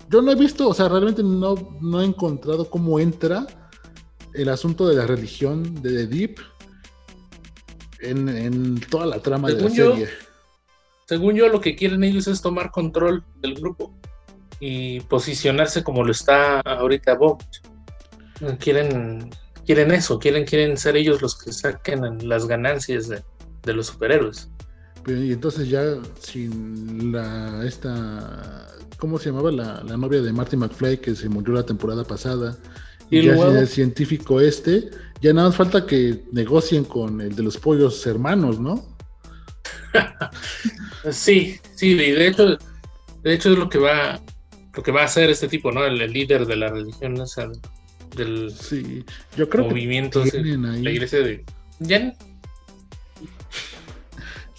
yo no he visto, o sea, realmente no, no he encontrado cómo entra el asunto de la religión de The Deep en, toda la trama de la serie. según yo, lo que quieren ellos es tomar control del grupo y posicionarse como lo está ahorita Bob. Quieren quieren eso, quieren, quieren ser ellos los que saquen las ganancias de, los superhéroes. Y entonces ya sin la esta ¿cómo se llamaba la, novia de Marty McFly que se murió la temporada pasada? Y, ya el científico este, ya nada más falta que negocien con el de los pollos hermanos, ¿no? sí, sí, de hecho, de hecho es lo que va, lo que va a hacer este tipo, ¿no? El, líder de la religión esa del sí, yo creo movimiento que la iglesia de ¿Ya?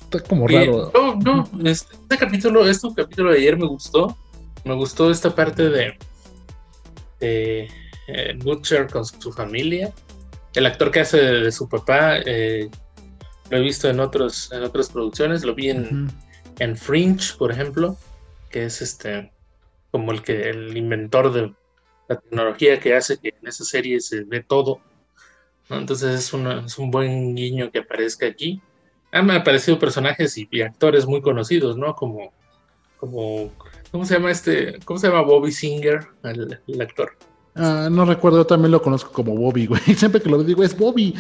está como raro. No, no este, este, capítulo este capítulo de ayer me gustó. Me gustó esta parte de, de eh, Butcher con su familia. El actor que hace de, su papá eh, lo he visto en otros en otras producciones. Lo vi en, en Fringe por ejemplo que es este como el que el inventor de la tecnología que hace que en esa serie se ve todo. Entonces es, es, un buen guiño que aparezca aquí. Han aparecido personajes y, actores muy conocidos, ¿no? Como, como, ¿cómo se llama este? ¿Cómo se llama Bobby Singer, el, actor? Ah, no recuerdo, yo también lo conozco como Bobby, güey. Siempre que lo digo es Bobby.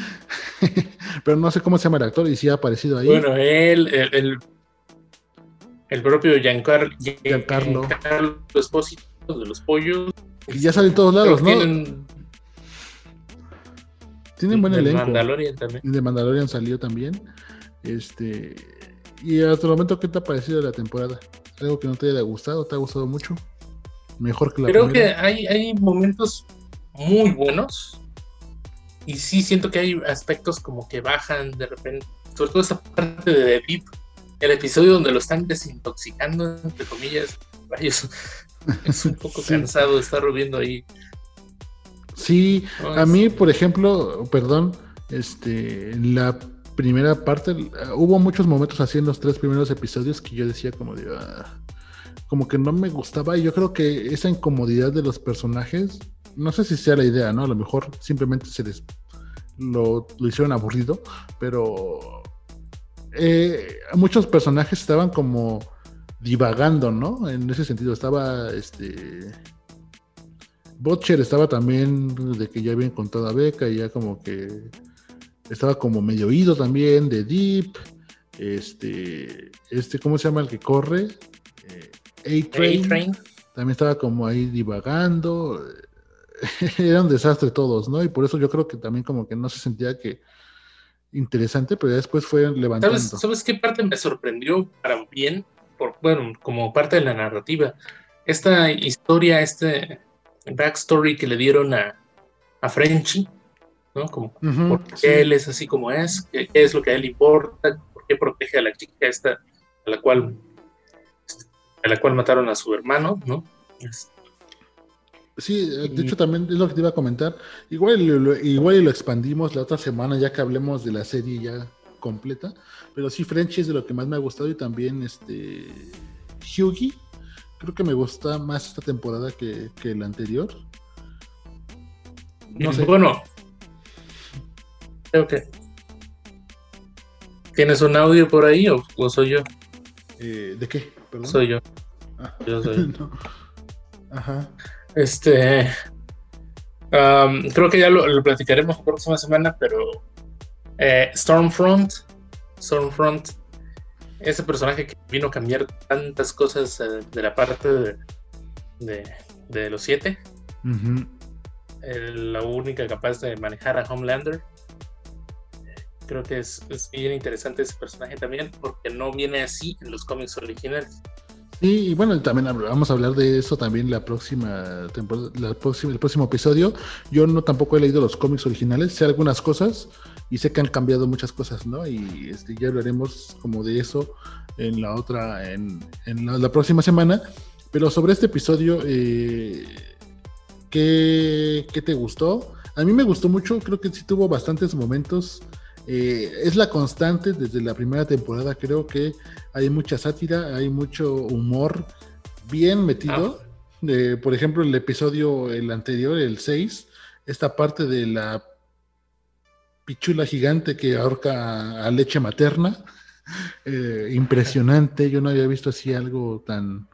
Pero no sé cómo se llama el actor y si ha aparecido ahí. Bueno, él, el, el, propio Giancarlo, Giancarlo. Giancarlo Esposito de los pollos, ya salen todos lados, ¿no? Tienen, tienen buen elenco. De Mandalorian también. De Mandalorian salió también. Este. Y hasta el momento, ¿qué te ha parecido la temporada? ¿Algo que no te haya gustado? ¿Te ha gustado mucho? Mejor que la Creo que hay, hay momentos muy buenos. Y sí siento que hay aspectos como que bajan de repente. Sobre todo esa parte de Deep. El episodio donde lo están desintoxicando, entre comillas. Rayos. Es un poco cansado de estar viendo ahí. Sí, a mí, por ejemplo, perdón, este, en la primera parte, hubo muchos momentos así en los tres primeros episodios que yo decía como de, ah, como que no me gustaba y yo creo que esa incomodidad de los personajes, no sé si sea la idea, ¿no? A lo mejor simplemente se les, lo, hicieron aburrido, pero eh, muchos personajes estaban como divagando, ¿no? En ese sentido, estaba este. Butcher estaba también de que ya había encontrado a Beca y ya como que estaba como medio oído también de Deep. Este, este, ¿cómo se llama el que corre? Eh, A-Train. También estaba como ahí divagando. Era un desastre todos, ¿no? Y por eso yo creo que también como que no se sentía que interesante, pero después fue levantando. ¿Sabes, ¿Sabes qué parte me sorprendió para bien? Por, bueno, como parte de la narrativa. Esta historia, este backstory que le dieron a, a Frenchy, ¿no? Como por qué él es así como es, qué, es lo que a él importa, por qué protege a la chica esta a la cual a la cual mataron a su hermano, ¿no? Sí, de hecho también es lo que te iba a comentar. Igual, igual lo expandimos la otra semana ya que hablemos de la serie ya completa. Pero sí, Frenchy es de lo que más me ha gustado y también este Hughie. Creo que me gusta más esta temporada que, que la anterior. No sé. Bueno, creo que. ¿Tienes un audio por ahí o, soy yo? Eh, ¿De qué? Soy yo. Ah. Yo soy. Ajá. Este. creo que ya lo, platicaremos la próxima semana, pero eh, Stormfront, Stormfront, ese personaje que vino a cambiar tantas cosas eh, de la parte de, los siete, la única capaz de manejar a Homelander. Creo que es, es bien interesante ese personaje también, porque no viene así en los cómics originales. Y, bueno, también vamos a hablar de eso también la próxima temporada, la próxima, el próximo episodio. Yo no tampoco he leído los cómics originales, sé algunas cosas y sé que han cambiado muchas cosas, ¿no? Y este, ya hablaremos como de eso en la otra, en, la, próxima semana. Pero sobre este episodio, eh, ¿qué, ¿qué te gustó? A mí me gustó mucho, creo que sí tuvo bastantes momentos eh, es la constante desde la primera temporada, creo que hay mucha sátira, hay mucho humor bien metido. Ah. por ejemplo, el episodio, el anterior, el 6, esta parte de la pichula gigante que ahorca a, leche materna. Eh, impresionante, yo no había visto así algo tan,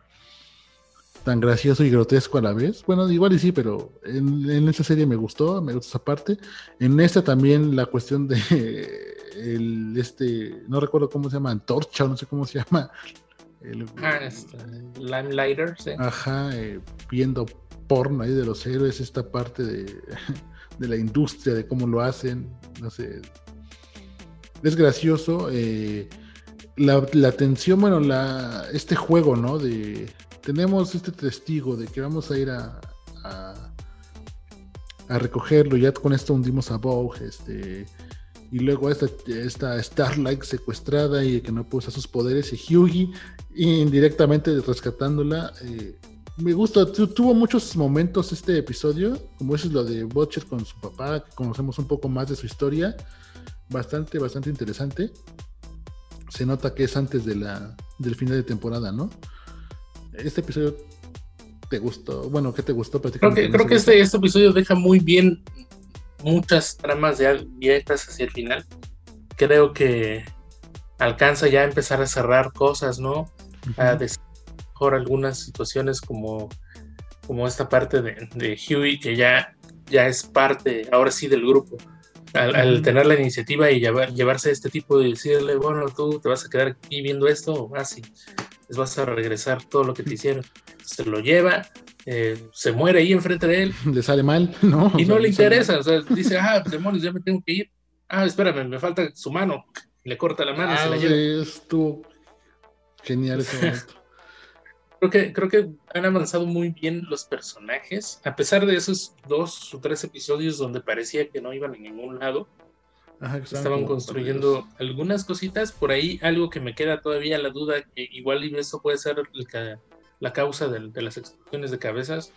tan gracioso y grotesco a la vez. Bueno, igual y sí, pero en, en esa serie me gustó, me gustó esa parte. En esta también la cuestión de el este, no recuerdo cómo se llama, Antorcha, no sé cómo se llama. El, ah, este, Limelighter, sí. Ajá, eh, viendo porno ahí de los héroes, esta parte de, de la industria, de cómo lo hacen, no sé. Es gracioso. Eh, la, la tensión, bueno, la, este juego, ¿no? De, tenemos este testigo de que vamos a ir a, a, recogerlo, ya con esto hundimos a Vogue, este, y luego esta, esta Starlight secuestrada y que no puede usar sus poderes, y Hughie indirectamente rescatándola. Eh, me gusta, tuvo muchos momentos este episodio, como es lo de Butcher con su papá, que conocemos un poco más de su historia, bastante, bastante interesante. Se nota que es antes de la, del final de temporada, ¿no? este episodio te gustó? Bueno, ¿qué te gustó? Creo que, creo que este, este, episodio deja muy bien muchas tramas de abiertas hacia el final. Creo que alcanza ya a empezar a cerrar cosas, ¿no? A mejor algunas situaciones como, como esta parte de, de Huey, que ya, ya es parte, ahora sí, del grupo. Al, tener la iniciativa y llevar, llevarse este tipo de decirle, bueno, tú te vas a quedar aquí viendo esto, o así les vas a regresar todo lo que te hicieron. Se lo lleva, eh, se muere ahí enfrente de él. Le sale mal, ¿no? Y no le interesa, o sea, dice, ah, demonios, ya me tengo que ir. Ah, espérame, me falta su mano. Le corta la mano y se la ah, lleva. Estuvo genial ese momento. Creo que, creo que han avanzado muy bien los personajes, a pesar de esos dos o tres episodios donde parecía que no iban a ningún lado Estaban construyendo algunas cositas, por ahí algo que me queda todavía la duda, que igual y eso puede ser la causa de, las explosiones de cabezas,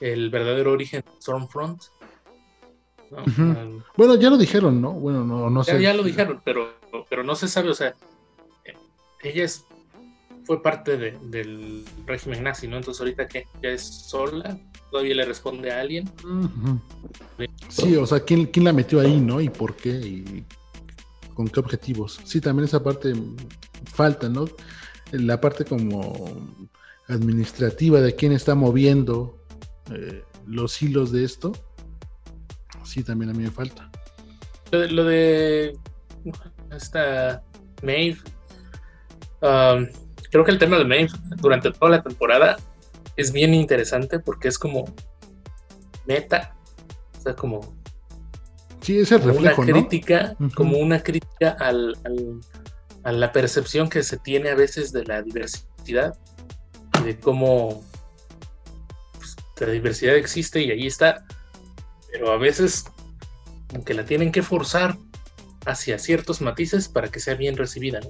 el verdadero origen de Stormfront. bueno, ya lo dijeron, ¿no? Bueno, no, no ya, sé. Ya lo dijeron, pero, pero no se sabe, o sea, ella es fue parte del régimen nazi, ¿no? Entonces ahorita que ya es sola, todavía le responde a alguien. Sí, o sea, ¿quién, ¿quién, la metió ahí, no? ¿Y por qué? ¿Y con qué objetivos? Sí, también esa parte falta, ¿no? La parte como administrativa de quién está moviendo eh, los hilos de esto, sí, también a mí me falta. Lo de, esta Maeve, um, creo que el tema de Maeve durante toda la temporada es bien interesante porque es como meta, o sea, como sí, es el reflejo, una crítica, como una crítica al, a la percepción que se tiene a veces de la diversidad y de cómo pues, la diversidad existe y ahí está, pero a veces aunque la tienen que forzar hacia ciertos matices para que sea bien recibida.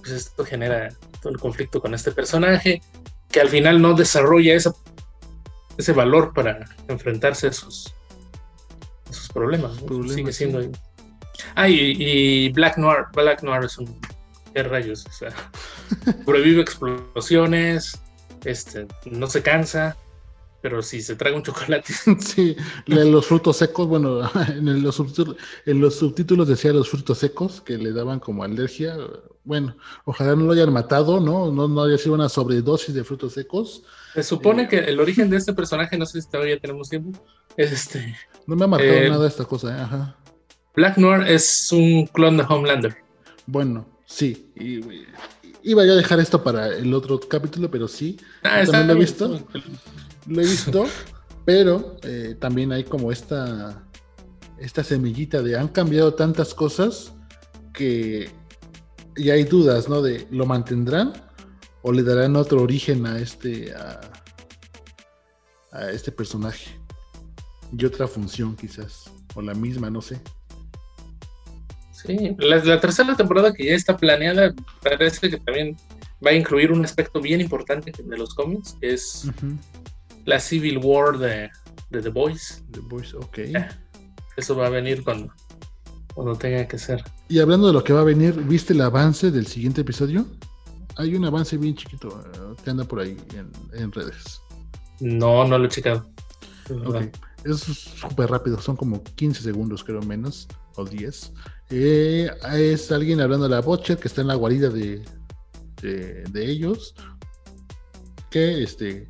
Pues esto genera todo el conflicto con este personaje que al final no desarrolla ese valor para enfrentarse a sus, problemas. Sigue siendo. Ah, y, Black Noir. Black Noir es un. ¿Qué rayos? O sea, sobrevive explosiones, este, no se cansa, pero si se traga un chocolate. sí, los frutos secos, bueno, en los, subtítulos, en los subtítulos decía los frutos secos que le daban como alergia. Bueno, ojalá no lo hayan matado, ¿no? No, no haya sido una sobredosis de frutos secos. Se supone que el origen de este personaje, no sé si todavía tenemos tiempo, es este. No me ha marcado eh, nada esta cosa, ¿eh? Ajá. Black Noir es un clon de Homelander. Bueno, sí. iba yo a dejar esto para el otro capítulo, pero sí. Ah, también lo he visto lo he visto, pero eh, también hay como esta, esta semillita de han cambiado tantas cosas que ya hay dudas, ¿no? De lo mantendrán o le darán otro origen a este a, este personaje y otra función quizás o la misma, no sé. Sí, la, tercera temporada que ya está planeada parece que también va a incluir un aspecto bien importante de los cómics, que es la Civil War de, The Boys. The Boys, ok. Eso va a venir cuando, cuando tenga que ser. Y hablando de lo que va a venir, ¿viste el avance del siguiente episodio? Hay un avance bien chiquito eh, que anda por ahí en, redes. No, no lo he checado. Es súper rápido, son como 15 segundos, creo menos, o 10. Eh, es alguien hablando de la Butcher que está en la guarida de, de, de ellos. Que este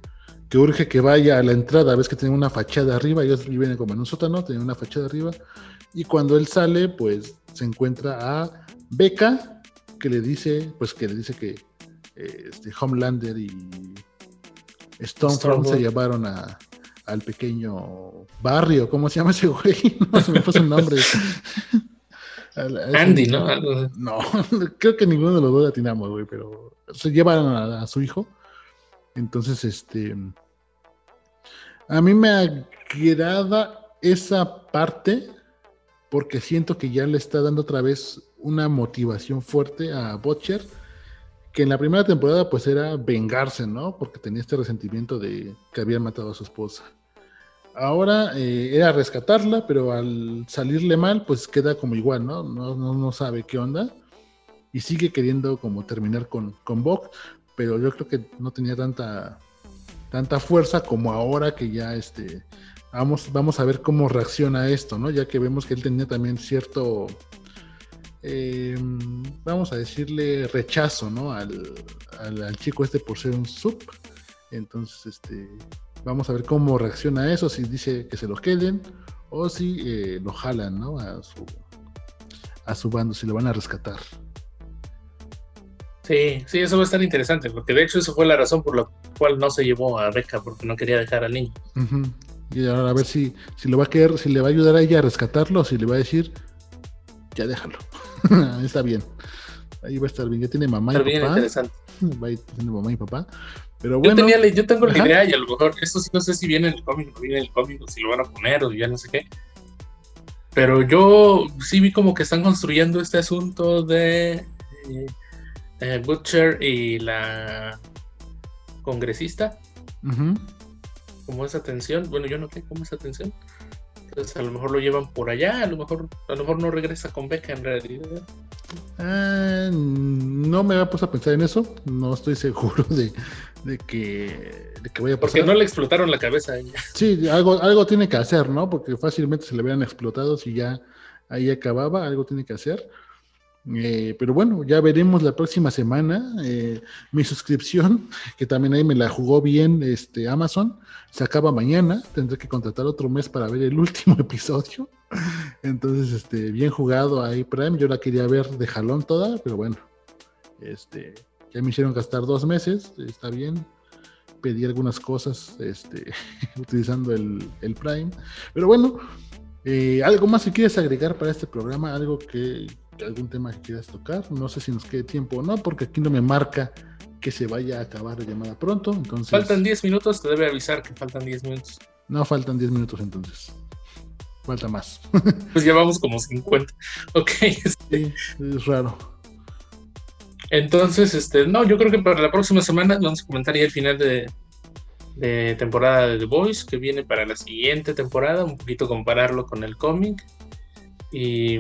que urge que vaya a la entrada, ves que tiene una fachada arriba, ellos viven como en un sótano, tienen una fachada arriba, y cuando él sale, pues se encuentra a Becca, que le dice, pues que le dice que eh, este, Homelander y Stonefront se llevaron a, al pequeño barrio, ¿cómo se llama ese güey? No se me fue su nombre. Andy, ¿no? No, creo que ninguno de los dos atinamos, güey, pero se llevaron a su hijo entonces, este, a mí me agrada esa parte porque siento que ya le está dando otra vez una motivación fuerte a Butcher, que en la primera temporada pues era vengarse, ¿no? Porque tenía este resentimiento de que había matado a su esposa. Ahora eh, era rescatarla, pero al salirle mal, pues queda como igual, ¿no? No, no, sabe qué onda. Y sigue queriendo como terminar con, con pero yo creo que no tenía tanta, tanta fuerza como ahora que ya este, vamos, vamos a ver cómo reacciona esto, ¿no? Ya que vemos que él tenía también cierto, em, vamos a decirle, rechazo, ¿no? Al, al, chico este por ser un sub. Entonces, este, vamos a ver cómo reacciona eso, si dice que se lo queden o si eh, lo jalan, ¿no? A su, a su bando, si lo van a rescatar. Sí, sí, eso va a estar interesante, porque de hecho eso fue la razón por la cual no se llevó a Beca, porque no quería dejar al niño. Y ahora a ver si, si lo va a querer, si le va a ayudar a ella a rescatarlo, si le va a decir, ya déjalo. Está bien. Ahí va a estar bien. Ya tiene mamá y papá. bien interesante. Va a tener mamá y papá. Pero bueno. Yo, tenía, yo tengo la idea y a lo mejor, esto sí no sé si viene en el cómic, no viene en el cómic, o si lo van a poner, o ya no sé qué. Pero yo sí vi como que están construyendo este asunto de eh, eh, Butcher y la congresista. Como esa tensión, bueno, yo no sé cómo esa tensión. Entonces a lo mejor lo llevan por allá, a lo mejor, a lo mejor no regresa con beca en realidad. Ah, no me había puesto a pensar en eso, no estoy seguro de, que, de que vaya a pasar. Porque no le explotaron la cabeza a ella. Sí, algo, algo tiene que hacer, ¿no? Porque fácilmente se le hubieran explotado si ya ahí acababa, algo tiene que hacer. Eh, pero bueno, ya veremos la próxima semana. Eh, mi suscripción, que también ahí me la jugó bien este, Amazon, se acaba mañana. Tendré que contratar otro mes para ver el último episodio. Entonces, este, bien jugado ahí Prime. Yo la quería ver de jalón toda, pero bueno, este, ya me hicieron gastar dos meses. Está bien. Pedí algunas cosas este, utilizando el, el Prime. Pero bueno, eh, ¿algo más que quieres agregar para este programa? ¿Algo que, algún tema que quieras tocar. No sé si nos quede tiempo o no, porque aquí no me marca que se vaya a acabar la llamada pronto. Entonces... Faltan 10 minutos, te debe avisar que faltan 10 minutos. No, faltan 10 minutos entonces. Falta más. pues llevamos como 50. Ok. Sí, es raro. Entonces, este, no, yo creo que para la próxima semana vamos a comentar ya el final de, de temporada de The Voice, que viene para la siguiente temporada, un poquito compararlo con el cómic. Y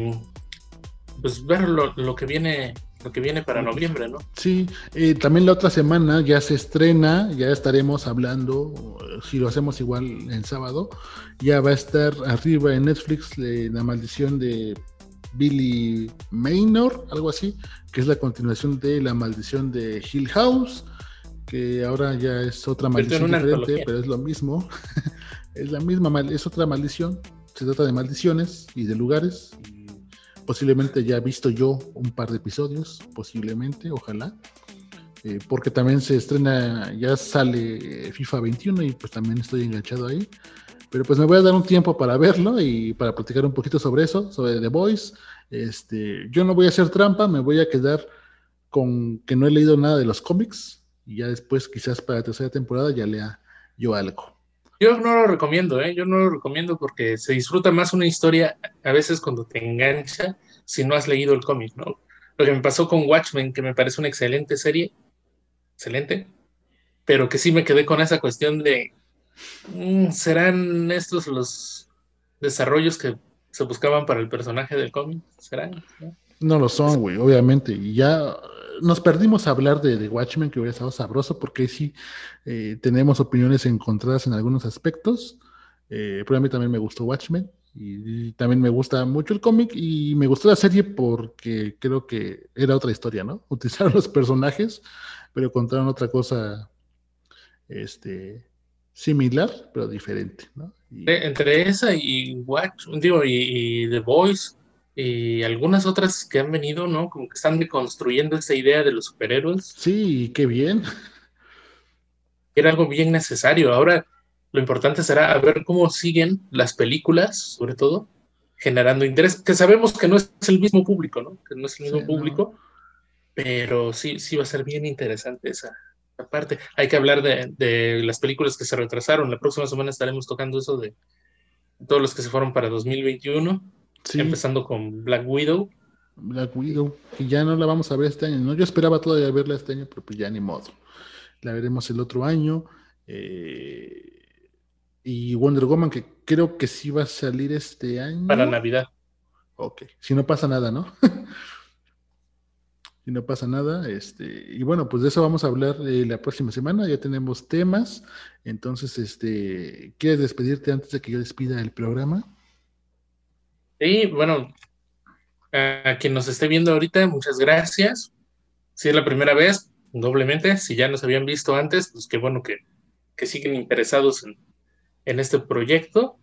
pues ver lo, que viene lo que viene para noviembre, ¿no? Sí, eh, también la otra semana ya se estrena, ya estaremos hablando, si lo hacemos igual en sábado, ya va a estar arriba en Netflix La maldición de Billy Maynor, algo así, que es la continuación de La maldición de Hill House, que ahora ya es otra maldición diferente, pero es lo mismo, es la misma, es otra maldición, se trata de maldiciones y de lugares, posiblemente ya he visto yo un par de episodios, posiblemente, ojalá. Eh, porque también se estrena, ya sale FIFA 21 y pues también estoy enganchado ahí. Pero pues me voy a dar un tiempo para verlo y para platicar un poquito sobre eso, sobre The Voice. Este, yo no voy a hacer trampa, me voy a quedar con que no he leído nada de los cómics y ya después quizás para la tercera temporada ya lea yo algo. Yo no lo recomiendo, ¿eh? Yo no lo recomiendo porque se disfruta más una historia a veces cuando te engancha si no has leído el cómic, ¿no? Lo que me pasó con Watchmen, que me parece una excelente serie, excelente, pero que sí me quedé con esa cuestión de, mm, ¿serán estos los desarrollos que se buscaban para el personaje del cómic? ¿Serán? ¿No? no lo son, güey, obviamente. Y ya nos perdimos a hablar de, Watchmen, que hubiera estado sabroso, porque sí eh, tenemos opiniones encontradas en algunos aspectos. Eh, pero a mí también me gustó Watchmen y, también me gusta mucho el cómic y me gustó la serie porque creo que era otra historia, ¿no? Utilizaron los personajes, pero contaron otra cosa este, similar, pero diferente, ¿no? Entre esa y Watch, digo, y The Voice, y algunas otras que han venido, ¿no? Como que están deconstruyendo esa idea de los superhéroes. Sí, qué bien. Era algo bien necesario. Ahora lo importante será ver cómo siguen las películas, sobre todo, generando interés, que sabemos que no es el mismo público, ¿no? Que no es el mismo público, pero sí, sí va a ser bien interesante esa, parte. Hay que hablar de, de, las películas que se retrasaron. La próxima semana estaremos tocando eso de todos los que se fueron para 2021 Empezando con Black Widow. Black Widow, que ya no la vamos a ver este año. ¿no? Yo esperaba todavía verla este año, pero pues ya ni modo. La veremos el otro año. Eh, y Wonder Woman, que creo que sí va a salir este año. Para Navidad. Ok, si no pasa nada, ¿no? si no pasa nada, este, y bueno, pues de eso vamos a hablar eh, la próxima semana, ya tenemos temas, entonces, este, ¿quieres despedirte antes de que yo despida el programa? Sí, bueno, a quien nos esté viendo ahorita, muchas gracias. Si es la primera vez, doblemente. Si ya nos habían visto antes, pues qué bueno que, siguen interesados en, este proyecto.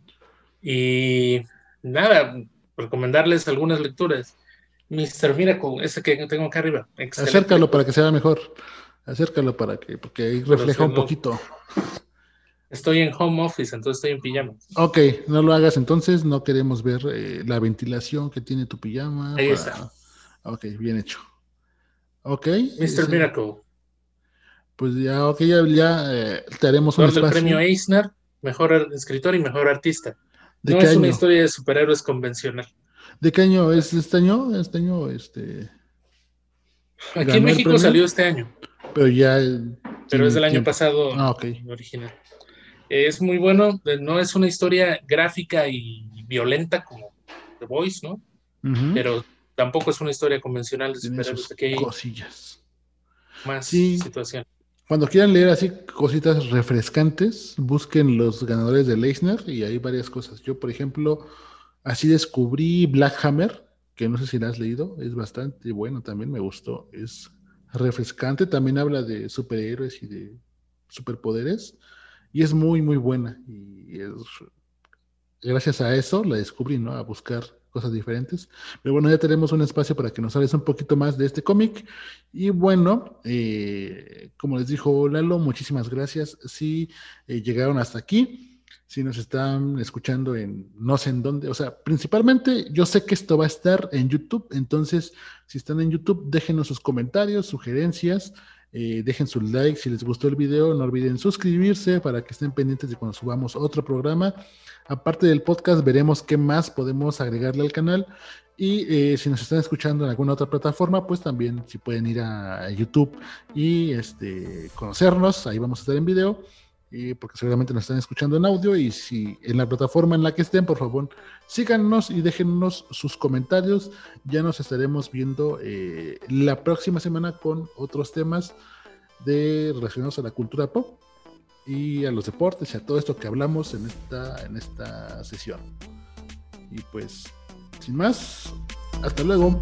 Y nada, recomendarles algunas lecturas. Mr. Miracle, ese que tengo acá arriba. Acércalo para que sea mejor. Acércalo para que, porque ahí refleja un poquito. Estoy en home office, entonces estoy en pijama. Ok, no lo hagas entonces, no queremos ver eh, la ventilación que tiene tu pijama. Ahí está. Ok, bien hecho. Ok. Mr. Miracle. Pues ya, ok, ya, eh, te haremos un espacio. el premio Eisner, mejor escritor y mejor artista. no es una historia de superhéroes convencional. ¿De qué año es este año? Este año, este. Aquí en México salió este año. Pero ya. Pero es del año pasado ah, ok. original. Es muy bueno, no es una historia gráfica y violenta como The Voice, ¿no? Pero tampoco es una historia convencional de superhéroes. Aquí hay cosillas. Más situación. Cuando quieran leer así cositas refrescantes, busquen los ganadores de Leisner y hay varias cosas. Yo, por ejemplo, así descubrí Black Hammer, que no sé si la has leído, es bastante bueno también, me gustó. Es refrescante, también habla de superhéroes y de superpoderes y es muy, muy buena. Y gracias a eso la descubrí, ¿no? A buscar cosas diferentes. Pero bueno, ya tenemos un espacio para que nos hables un poquito más de este cómic. Y bueno, eh, como les dijo Lalo, muchísimas gracias si eh, llegaron hasta aquí. Si nos están escuchando en no sé en dónde, o sea, principalmente yo sé que esto va a estar en YouTube, entonces si están en YouTube, déjenos sus comentarios, sugerencias, eh, dejen su like si les gustó el video, no olviden suscribirse para que estén pendientes de cuando subamos otro programa. Aparte del podcast, veremos qué más podemos agregarle al canal. Y eh, si nos están escuchando en alguna otra plataforma, pues también si pueden ir a YouTube y este, conocernos, ahí vamos a estar en video, porque seguramente nos están escuchando en audio. Y si en la plataforma en la que estén, por favor, síganos y déjennos sus comentarios. Ya nos estaremos viendo eh, la próxima semana con otros temas de relacionados a la cultura pop y a los deportes y a todo esto que hablamos en esta, en esta sesión. Y pues, sin más, hasta luego.